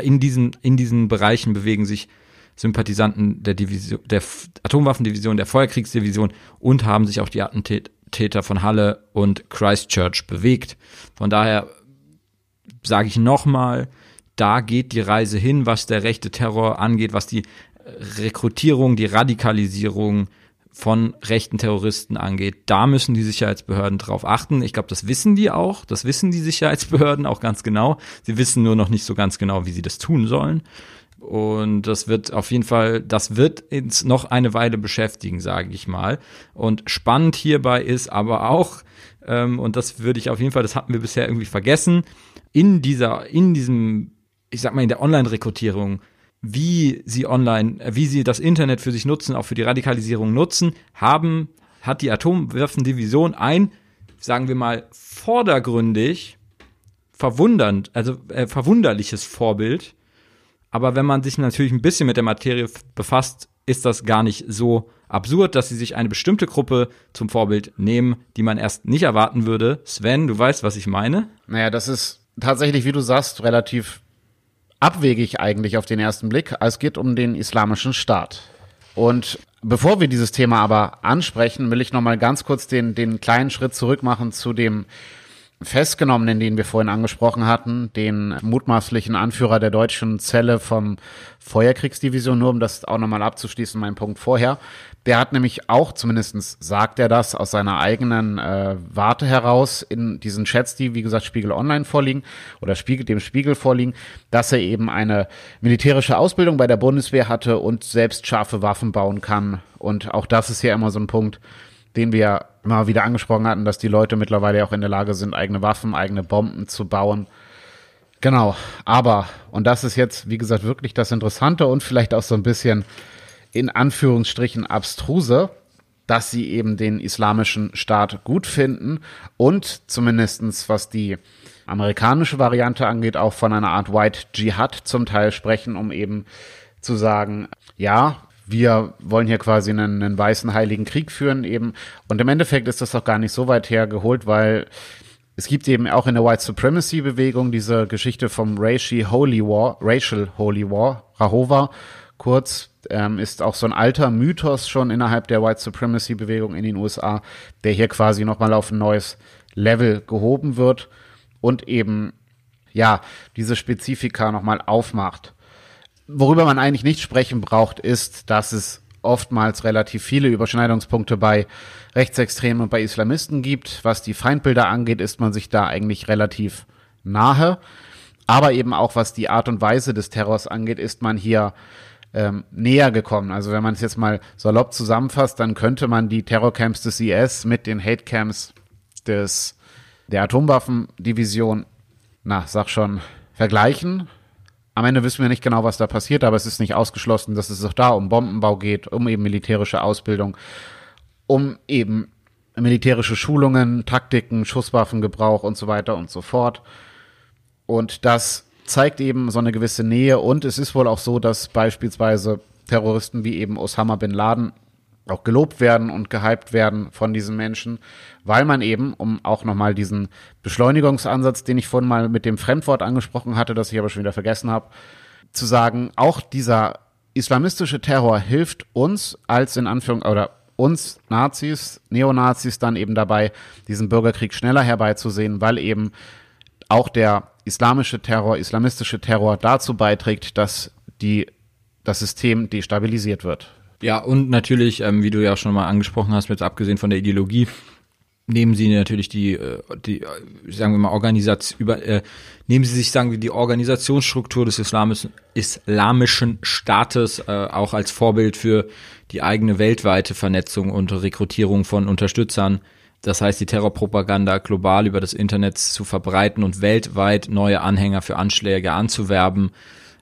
in diesen, in diesen Bereichen bewegen sich Sympathisanten der Division, der Atomwaffendivision, der Feuerkriegsdivision und haben sich auch die Attentäter von Halle und Christchurch bewegt. Von daher sage ich nochmal, da geht die Reise hin, was der rechte Terror angeht, was die Rekrutierung, die Radikalisierung von rechten Terroristen angeht. Da müssen die Sicherheitsbehörden drauf achten. Ich glaube, das wissen die auch. Das wissen die Sicherheitsbehörden auch ganz genau. Sie wissen nur noch nicht so ganz genau, wie sie das tun sollen. Und das wird auf jeden Fall, das wird uns noch eine Weile beschäftigen, sage ich mal. Und spannend hierbei ist aber auch, ähm, und das würde ich auf jeden Fall, das hatten wir bisher irgendwie vergessen, in dieser, in diesem, ich sag mal, in der Online-Rekrutierung wie sie online, äh, wie sie das Internet für sich nutzen, auch für die Radikalisierung nutzen, haben, hat die Atomwaffendivision ein, sagen wir mal, vordergründig verwundernd, also äh, verwunderliches Vorbild. Aber wenn man sich natürlich ein bisschen mit der Materie befasst, ist das gar nicht so absurd, dass sie sich eine bestimmte Gruppe zum Vorbild nehmen, die man erst nicht erwarten würde. Sven, du weißt, was ich meine? Naja, das ist tatsächlich, wie du sagst, relativ abwegig eigentlich auf den ersten Blick. Es geht um den islamischen Staat. Und bevor wir dieses Thema aber ansprechen, will ich noch mal ganz kurz den, den kleinen Schritt zurück machen zu dem Festgenommenen, den wir vorhin angesprochen hatten, den mutmaßlichen Anführer der deutschen Zelle vom Feuerkriegsdivision, nur um das auch nochmal abzuschließen, mein Punkt vorher. Der hat nämlich auch, zumindestens sagt er das, aus seiner eigenen äh, Warte heraus in diesen Chats, die wie gesagt Spiegel Online vorliegen oder Spiegel, dem Spiegel vorliegen, dass er eben eine militärische Ausbildung bei der Bundeswehr hatte und selbst scharfe Waffen bauen kann. Und auch das ist ja immer so ein Punkt, den wir immer wieder angesprochen hatten, dass die Leute mittlerweile auch in der Lage sind, eigene Waffen, eigene Bomben zu bauen. Genau, aber, und das ist jetzt, wie gesagt, wirklich das Interessante und vielleicht auch so ein bisschen in Anführungsstrichen abstruse, dass sie eben den islamischen Staat gut finden und zumindestens was die amerikanische Variante angeht, auch von einer Art White Jihad zum Teil sprechen, um eben zu sagen, ja, wir wollen hier quasi einen, einen weißen heiligen Krieg führen eben. Und im Endeffekt ist das doch gar nicht so weit hergeholt, weil es gibt eben auch in der White Supremacy Bewegung diese Geschichte vom Racial Holy War, Racial Holy War, Rahova, kurz, ähm, ist auch so ein alter Mythos schon innerhalb der White Supremacy Bewegung in den USA, der hier quasi nochmal auf ein neues Level gehoben wird und eben, ja, diese Spezifika nochmal aufmacht. Worüber man eigentlich nicht sprechen braucht, ist, dass es oftmals relativ viele Überschneidungspunkte bei Rechtsextremen und bei Islamisten gibt. Was die Feindbilder angeht, ist man sich da eigentlich relativ nahe. Aber eben auch was die Art und Weise des Terrors angeht, ist man hier ähm, näher gekommen. Also wenn man es jetzt mal salopp zusammenfasst, dann könnte man die Terrorcamps des IS mit den Hatecamps des der Atomwaffendivision, na, sag schon, vergleichen. Am Ende wissen wir nicht genau, was da passiert, aber es ist nicht ausgeschlossen, dass es auch da um Bombenbau geht, um eben militärische Ausbildung, um eben militärische Schulungen, Taktiken, Schusswaffengebrauch und so weiter und so fort. Und das zeigt eben so eine gewisse Nähe und es ist wohl auch so, dass beispielsweise Terroristen wie eben Osama bin Laden auch gelobt werden und gehypt werden von diesen Menschen, weil man eben, um auch nochmal diesen Beschleunigungsansatz, den ich vorhin mal mit dem Fremdwort angesprochen hatte, das ich aber schon wieder vergessen habe, zu sagen, auch dieser islamistische Terror hilft uns als in Anführung oder uns Nazis, Neonazis dann eben dabei, diesen Bürgerkrieg schneller herbeizusehen, weil eben auch der islamische Terror, islamistische Terror dazu beiträgt, dass die, das System destabilisiert wird. Ja, und natürlich, ähm, wie du ja schon mal angesprochen hast, jetzt abgesehen von der Ideologie, nehmen sie natürlich die, äh, die äh, sagen wir mal, Organisation, über, äh, nehmen sie sich, sagen wir, die Organisationsstruktur des islamischen, islamischen Staates äh, auch als Vorbild für die eigene weltweite Vernetzung und Rekrutierung von Unterstützern. Das heißt, die Terrorpropaganda global über das Internet zu verbreiten und weltweit neue Anhänger für Anschläge anzuwerben.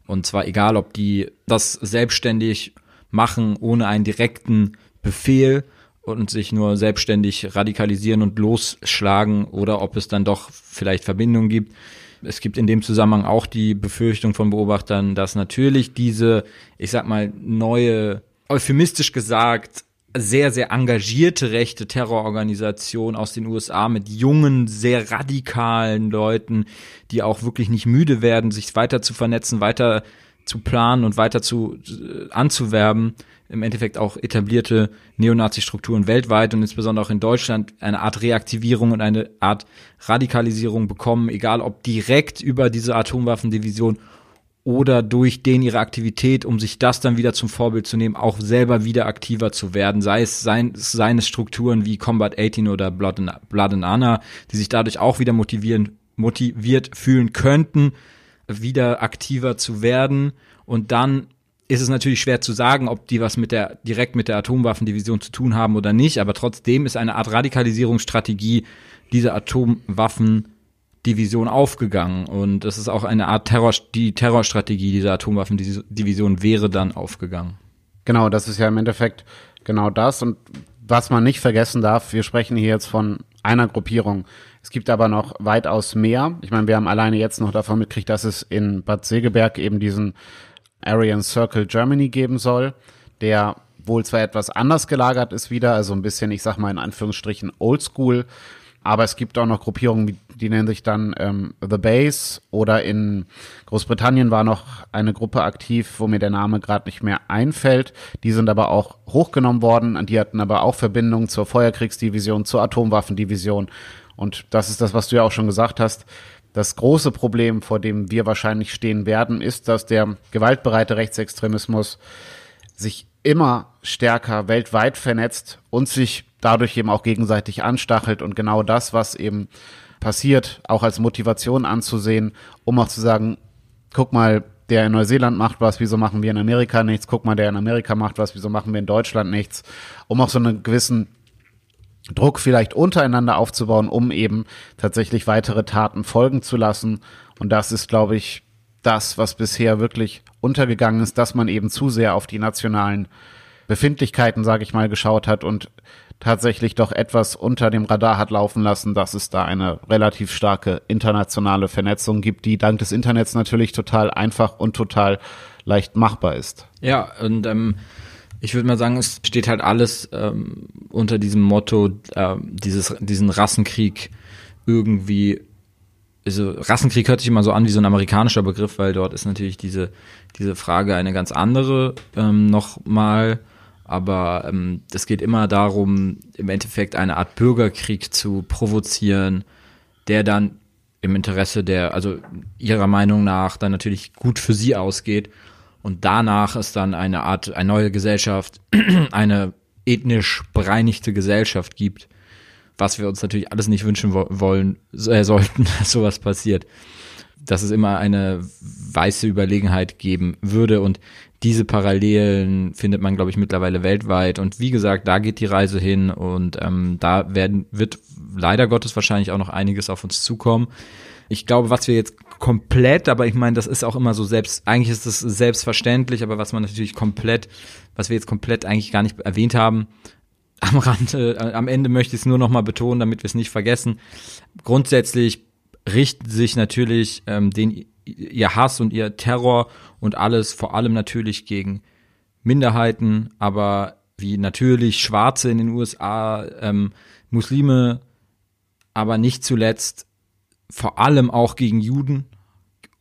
Und zwar egal, ob die das selbstständig machen, ohne einen direkten Befehl und sich nur selbstständig radikalisieren und losschlagen oder ob es dann doch vielleicht Verbindungen gibt. Es gibt in dem Zusammenhang auch die Befürchtung von Beobachtern, dass natürlich diese, ich sag mal, neue, euphemistisch gesagt, sehr, sehr engagierte rechte Terrororganisation aus den USA mit jungen, sehr radikalen Leuten, die auch wirklich nicht müde werden, sich weiter zu vernetzen, weiter zu planen und weiter zu äh, anzuwerben, im Endeffekt auch etablierte Neonazi-Strukturen weltweit und insbesondere auch in Deutschland eine Art Reaktivierung und eine Art Radikalisierung bekommen, egal ob direkt über diese Atomwaffendivision oder durch den ihre Aktivität, um sich das dann wieder zum Vorbild zu nehmen, auch selber wieder aktiver zu werden, sei es sein, seine Strukturen wie Combat 18 oder Blood and, Blood and Honor, die sich dadurch auch wieder motivieren, motiviert fühlen könnten, wieder aktiver zu werden und dann ist es natürlich schwer zu sagen, ob die was mit der direkt mit der Atomwaffendivision zu tun haben oder nicht, aber trotzdem ist eine Art Radikalisierungsstrategie dieser Atomwaffendivision aufgegangen und es ist auch eine Art Terror die Terrorstrategie dieser Atomwaffendivision wäre dann aufgegangen. Genau, das ist ja im Endeffekt genau das und was man nicht vergessen darf, wir sprechen hier jetzt von einer Gruppierung. Es gibt aber noch weitaus mehr. Ich meine, wir haben alleine jetzt noch davon mitgekriegt, dass es in Bad Segeberg eben diesen Aryan Circle Germany geben soll, der wohl zwar etwas anders gelagert ist wieder, also ein bisschen, ich sag mal in Anführungsstrichen oldschool, aber es gibt auch noch Gruppierungen, die nennen sich dann ähm, The Base oder in Großbritannien war noch eine Gruppe aktiv, wo mir der Name gerade nicht mehr einfällt. Die sind aber auch hochgenommen worden, die hatten aber auch Verbindungen zur Feuerkriegsdivision, zur Atomwaffendivision. Und das ist das, was du ja auch schon gesagt hast. Das große Problem, vor dem wir wahrscheinlich stehen werden, ist, dass der gewaltbereite Rechtsextremismus sich immer stärker weltweit vernetzt und sich dadurch eben auch gegenseitig anstachelt und genau das, was eben passiert, auch als Motivation anzusehen, um auch zu sagen, guck mal, der in Neuseeland macht was, wieso machen wir in Amerika nichts? Guck mal, der in Amerika macht was, wieso machen wir in Deutschland nichts? Um auch so einen gewissen Druck vielleicht untereinander aufzubauen, um eben tatsächlich weitere Taten folgen zu lassen. Und das ist, glaube ich, das, was bisher wirklich untergegangen ist, dass man eben zu sehr auf die nationalen Befindlichkeiten, sage ich mal, geschaut hat und tatsächlich doch etwas unter dem Radar hat laufen lassen, dass es da eine relativ starke internationale Vernetzung gibt, die dank des Internets natürlich total einfach und total leicht machbar ist. Ja, und ähm, ich würde mal sagen, es steht halt alles ähm, unter diesem Motto, äh, dieses, diesen Rassenkrieg irgendwie, also Rassenkrieg hört sich immer so an wie so ein amerikanischer Begriff, weil dort ist natürlich diese, diese Frage eine ganz andere ähm, nochmal. Aber ähm, es geht immer darum, im Endeffekt eine Art Bürgerkrieg zu provozieren, der dann im Interesse der, also ihrer Meinung nach, dann natürlich gut für sie ausgeht und danach ist dann eine Art, eine neue Gesellschaft, eine ethnisch bereinigte Gesellschaft gibt, was wir uns natürlich alles nicht wünschen wollen, äh, sollten, dass sowas passiert. Dass es immer eine weiße Überlegenheit geben würde und diese Parallelen findet man, glaube ich, mittlerweile weltweit. Und wie gesagt, da geht die Reise hin und ähm, da werden, wird leider Gottes wahrscheinlich auch noch einiges auf uns zukommen. Ich glaube, was wir jetzt komplett, aber ich meine, das ist auch immer so selbst, eigentlich ist das selbstverständlich, aber was man natürlich komplett, was wir jetzt komplett eigentlich gar nicht erwähnt haben, am Rand, äh, am Ende möchte ich es nur noch mal betonen, damit wir es nicht vergessen. Grundsätzlich richten sich natürlich ähm, den ihr Hass und ihr Terror und alles vor allem natürlich gegen Minderheiten, aber wie natürlich Schwarze in den USA, ähm, Muslime, aber nicht zuletzt vor allem auch gegen Juden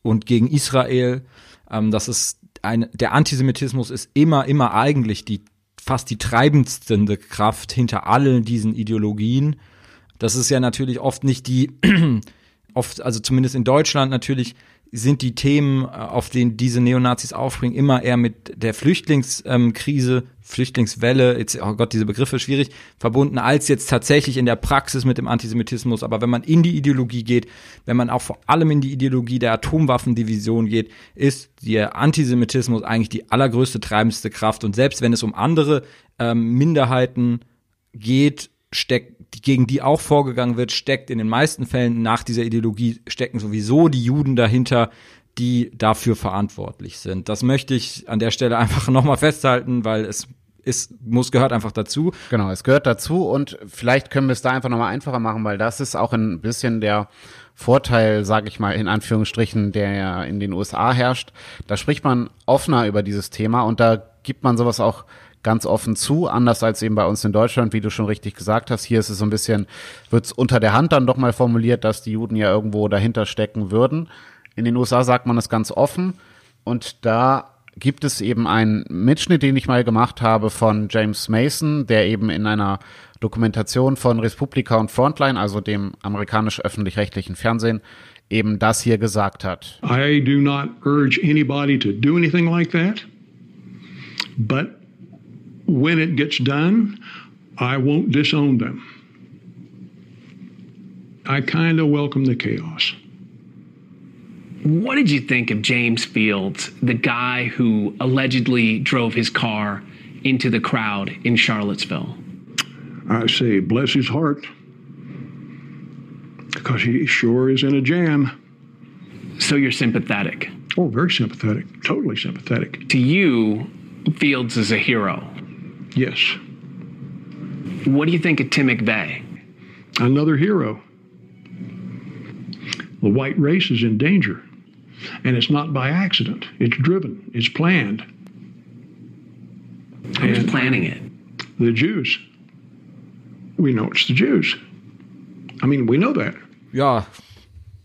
und gegen Israel. Ähm, das ist ein, der Antisemitismus ist immer, immer eigentlich die fast die treibendste Kraft hinter allen diesen Ideologien. Das ist ja natürlich oft nicht die, oft, also zumindest in Deutschland natürlich sind die Themen, äh, auf denen diese Neonazis aufspringen, immer eher mit der Flüchtlingskrise, ähm, Flüchtlingswelle, jetzt, oh Gott, diese Begriffe schwierig, verbunden, als jetzt tatsächlich in der Praxis mit dem Antisemitismus. Aber wenn man in die Ideologie geht, wenn man auch vor allem in die Ideologie der Atomwaffendivision geht, ist der Antisemitismus eigentlich die allergrößte treibendste Kraft. Und selbst wenn es um andere ähm, Minderheiten geht, steckt, gegen die auch vorgegangen wird, steckt in den meisten Fällen nach dieser Ideologie stecken sowieso die Juden dahinter, die dafür verantwortlich sind. Das möchte ich an der Stelle einfach nochmal festhalten, weil es ist, muss, gehört einfach dazu. Genau, es gehört dazu und vielleicht können wir es da einfach nochmal einfacher machen, weil das ist auch ein bisschen der Vorteil, sage ich mal in Anführungsstrichen, der ja in den USA herrscht. Da spricht man offener über dieses Thema und da gibt man sowas auch ganz offen zu, anders als eben bei uns in Deutschland, wie du schon richtig gesagt hast. Hier ist es so ein bisschen, wird es unter der Hand dann doch mal formuliert, dass die Juden ja irgendwo dahinter stecken würden. In den USA sagt man es ganz offen und da gibt es eben einen Mitschnitt, den ich mal gemacht habe von James Mason, der eben in einer Dokumentation von Republika und Frontline, also dem amerikanisch öffentlich-rechtlichen Fernsehen, eben das hier gesagt hat. I do not urge anybody to do anything like that, but when it gets done, I won't disown them. I kind of welcome the chaos. What did you think of James Fields, the guy who allegedly drove his car into the crowd in Charlottesville? I say, bless his heart, because he sure is in a jam. So you're sympathetic? Oh, very sympathetic, totally sympathetic. To you, Fields is a hero. Yes. What do you think of Tim McVeigh? Another hero. The white race is in danger. And it's not by accident. It's driven. It's planned. Who's and planning it? The Jews. We know it's the Jews. I mean, we know that. Ja,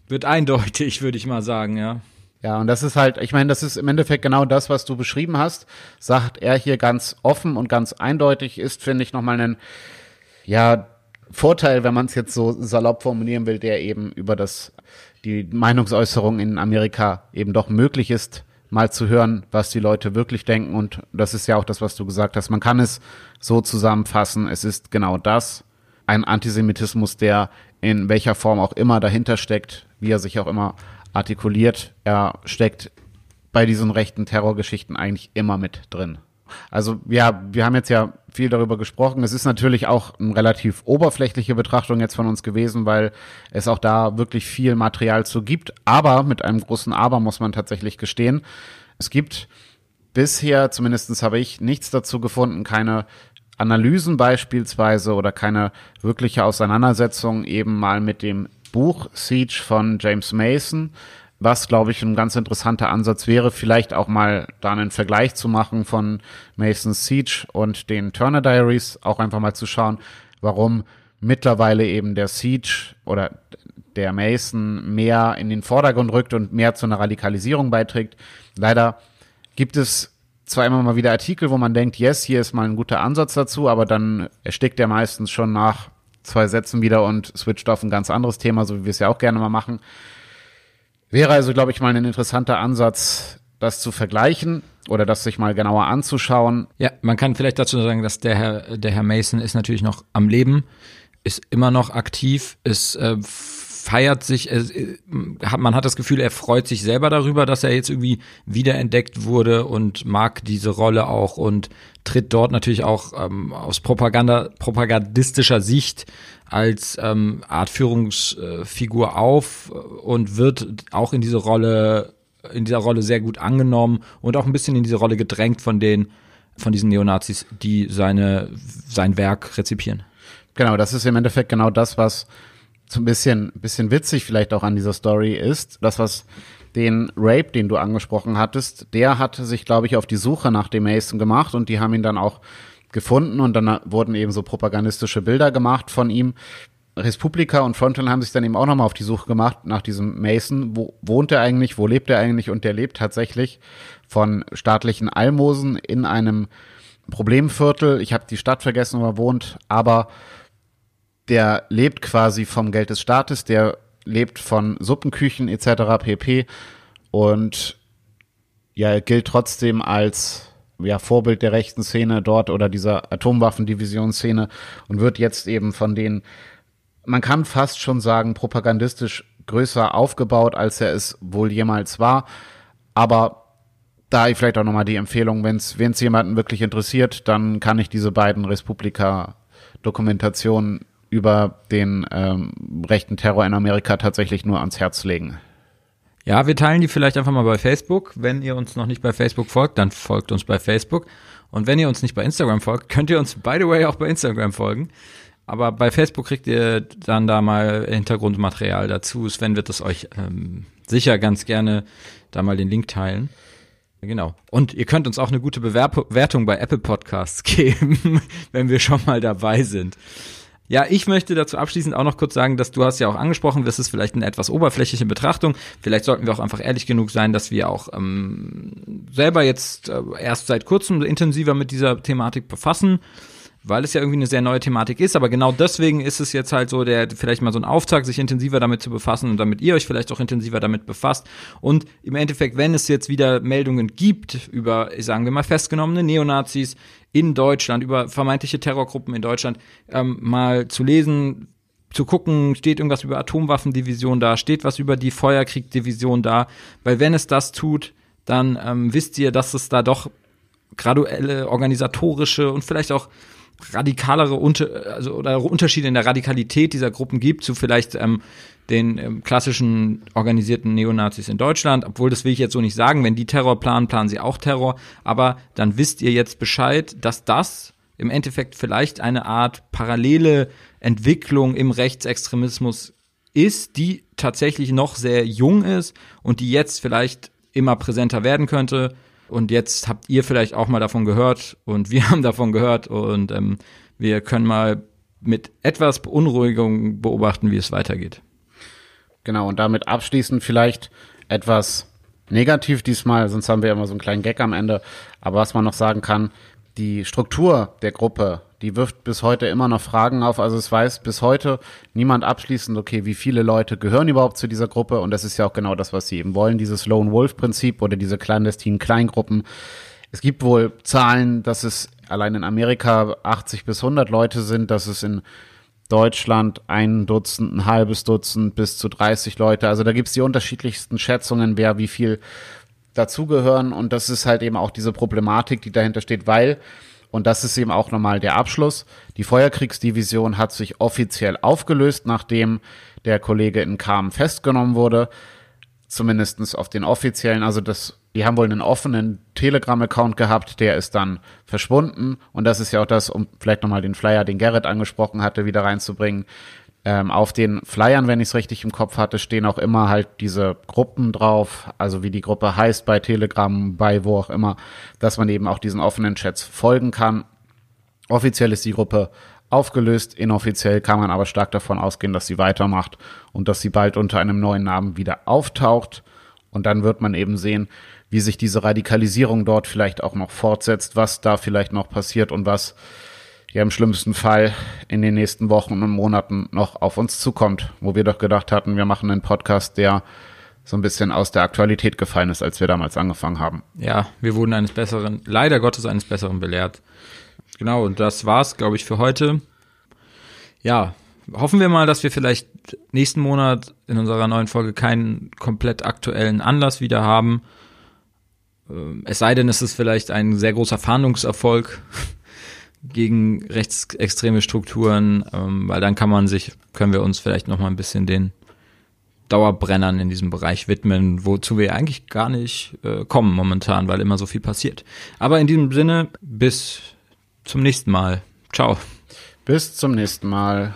wird eindeutig, würde ich mal sagen, ja. Ja, und das ist halt, ich meine, das ist im Endeffekt genau das, was du beschrieben hast, sagt er hier ganz offen und ganz eindeutig, ist, finde ich, nochmal ein, ja, Vorteil, wenn man es jetzt so salopp formulieren will, der eben über das, die Meinungsäußerung in Amerika eben doch möglich ist, mal zu hören, was die Leute wirklich denken. Und das ist ja auch das, was du gesagt hast. Man kann es so zusammenfassen. Es ist genau das. Ein Antisemitismus, der in welcher Form auch immer dahinter steckt, wie er sich auch immer artikuliert, er steckt bei diesen rechten Terrorgeschichten eigentlich immer mit drin. Also ja, wir haben jetzt ja viel darüber gesprochen. Es ist natürlich auch eine relativ oberflächliche Betrachtung jetzt von uns gewesen, weil es auch da wirklich viel Material zu gibt. Aber mit einem großen Aber muss man tatsächlich gestehen. Es gibt bisher, zumindestens habe ich nichts dazu gefunden, keine Analysen beispielsweise oder keine wirkliche Auseinandersetzung eben mal mit dem Buch Siege von James Mason, was, glaube ich, ein ganz interessanter Ansatz wäre, vielleicht auch mal da einen Vergleich zu machen von Mason's Siege und den Turner Diaries, auch einfach mal zu schauen, warum mittlerweile eben der Siege oder der Mason mehr in den Vordergrund rückt und mehr zu einer Radikalisierung beiträgt. Leider gibt es zwar immer mal wieder Artikel, wo man denkt, yes, hier ist mal ein guter Ansatz dazu, aber dann erstickt er meistens schon nach zwei Sätzen wieder und switcht auf ein ganz anderes Thema, so wie wir es ja auch gerne mal machen. Wäre also, glaube ich, mal ein interessanter Ansatz, das zu vergleichen oder das sich mal genauer anzuschauen. Ja, man kann vielleicht dazu sagen, dass der Herr, der Herr Mason ist natürlich noch am Leben, ist immer noch aktiv, ist äh, feiert sich, äh, man hat das Gefühl, er freut sich selber darüber, dass er jetzt irgendwie wiederentdeckt wurde und mag diese Rolle auch und tritt dort natürlich auch ähm, aus Propaganda, propagandistischer Sicht als ähm, Art Führungsfigur auf und wird auch in diese Rolle, in dieser Rolle sehr gut angenommen und auch ein bisschen in diese Rolle gedrängt von den, von diesen Neonazis, die seine, sein Werk rezipieren. Genau, das ist im Endeffekt genau das, was so ein bisschen, bisschen witzig vielleicht auch an dieser Story ist, das, was den Rape, den du angesprochen hattest, der hat sich, glaube ich, auf die Suche nach dem Mason gemacht und die haben ihn dann auch gefunden und dann wurden eben so propagandistische Bilder gemacht von ihm. Respublika und Frontline haben sich dann eben auch nochmal auf die Suche gemacht nach diesem Mason. Wo wohnt er eigentlich? Wo lebt er eigentlich? Und der lebt tatsächlich von staatlichen Almosen in einem Problemviertel. Ich habe die Stadt vergessen, wo er wohnt, aber der lebt quasi vom Geld des Staates, der lebt von Suppenküchen etc. pp. Und ja, gilt trotzdem als ja, Vorbild der rechten Szene dort oder dieser Atomwaffendivisionsszene und wird jetzt eben von den, man kann fast schon sagen, propagandistisch größer aufgebaut, als er es wohl jemals war. Aber da vielleicht auch nochmal die Empfehlung, wenn es jemanden wirklich interessiert, dann kann ich diese beiden Respublika-Dokumentationen über den ähm, rechten Terror in Amerika tatsächlich nur ans Herz legen. Ja, wir teilen die vielleicht einfach mal bei Facebook. Wenn ihr uns noch nicht bei Facebook folgt, dann folgt uns bei Facebook. Und wenn ihr uns nicht bei Instagram folgt, könnt ihr uns, by the way, auch bei Instagram folgen. Aber bei Facebook kriegt ihr dann da mal Hintergrundmaterial dazu. Sven wird es euch ähm, sicher ganz gerne da mal den Link teilen. Genau. Und ihr könnt uns auch eine gute Bewertung bei Apple Podcasts geben, wenn wir schon mal dabei sind. Ja, ich möchte dazu abschließend auch noch kurz sagen, dass du hast ja auch angesprochen, das ist vielleicht eine etwas oberflächliche Betrachtung. Vielleicht sollten wir auch einfach ehrlich genug sein, dass wir auch ähm, selber jetzt äh, erst seit kurzem intensiver mit dieser Thematik befassen weil es ja irgendwie eine sehr neue Thematik ist. Aber genau deswegen ist es jetzt halt so, der vielleicht mal so ein Auftrag, sich intensiver damit zu befassen und damit ihr euch vielleicht auch intensiver damit befasst. Und im Endeffekt, wenn es jetzt wieder Meldungen gibt über, sagen wir mal, festgenommene Neonazis in Deutschland, über vermeintliche Terrorgruppen in Deutschland, ähm, mal zu lesen, zu gucken, steht irgendwas über Atomwaffendivision da, steht was über die Feuerkriegdivision da, weil wenn es das tut, dann ähm, wisst ihr, dass es da doch graduelle organisatorische und vielleicht auch radikalere Unter also, oder Unterschiede in der Radikalität dieser Gruppen gibt zu vielleicht ähm, den ähm, klassischen organisierten Neonazis in Deutschland. Obwohl, das will ich jetzt so nicht sagen. Wenn die Terror planen, planen sie auch Terror. Aber dann wisst ihr jetzt Bescheid, dass das im Endeffekt vielleicht eine Art parallele Entwicklung im Rechtsextremismus ist, die tatsächlich noch sehr jung ist und die jetzt vielleicht immer präsenter werden könnte. Und jetzt habt ihr vielleicht auch mal davon gehört und wir haben davon gehört und ähm, wir können mal mit etwas Beunruhigung beobachten, wie es weitergeht. Genau, und damit abschließend vielleicht etwas negativ diesmal, sonst haben wir immer so einen kleinen Gag am Ende. Aber was man noch sagen kann, die Struktur der Gruppe, die wirft bis heute immer noch Fragen auf. Also es weiß bis heute niemand abschließend, okay, wie viele Leute gehören überhaupt zu dieser Gruppe? Und das ist ja auch genau das, was sie eben wollen, dieses Lone Wolf Prinzip oder diese clandestinen Kleingruppen. Es gibt wohl Zahlen, dass es allein in Amerika 80 bis 100 Leute sind, dass es in Deutschland ein Dutzend, ein halbes Dutzend bis zu 30 Leute. Also da gibt's die unterschiedlichsten Schätzungen, wer wie viel dazugehören. Und das ist halt eben auch diese Problematik, die dahinter steht, weil, und das ist eben auch nochmal der Abschluss, die Feuerkriegsdivision hat sich offiziell aufgelöst, nachdem der Kollege in Kam festgenommen wurde. Zumindestens auf den offiziellen, also das, die haben wohl einen offenen Telegram-Account gehabt, der ist dann verschwunden. Und das ist ja auch das, um vielleicht nochmal den Flyer, den Gerrit angesprochen hatte, wieder reinzubringen. Ähm, auf den Flyern, wenn ich es richtig im Kopf hatte, stehen auch immer halt diese Gruppen drauf, also wie die Gruppe heißt bei Telegram, bei wo auch immer, dass man eben auch diesen offenen Chats folgen kann. Offiziell ist die Gruppe aufgelöst, inoffiziell kann man aber stark davon ausgehen, dass sie weitermacht und dass sie bald unter einem neuen Namen wieder auftaucht. Und dann wird man eben sehen, wie sich diese Radikalisierung dort vielleicht auch noch fortsetzt, was da vielleicht noch passiert und was ja im schlimmsten Fall in den nächsten Wochen und Monaten noch auf uns zukommt, wo wir doch gedacht hatten, wir machen einen Podcast, der so ein bisschen aus der Aktualität gefallen ist, als wir damals angefangen haben. Ja, wir wurden eines Besseren, leider Gottes eines Besseren belehrt. Genau, und das war's, glaube ich, für heute. Ja, hoffen wir mal, dass wir vielleicht nächsten Monat in unserer neuen Folge keinen komplett aktuellen Anlass wieder haben. Ähm, es sei denn, es ist vielleicht ein sehr großer Fahndungserfolg gegen rechtsextreme Strukturen, ähm, weil dann kann man sich, können wir uns vielleicht noch mal ein bisschen den Dauerbrennern in diesem Bereich widmen, wozu wir eigentlich gar nicht äh, kommen momentan, weil immer so viel passiert. Aber in diesem Sinne, bis zum nächsten Mal. Ciao. Bis zum nächsten Mal.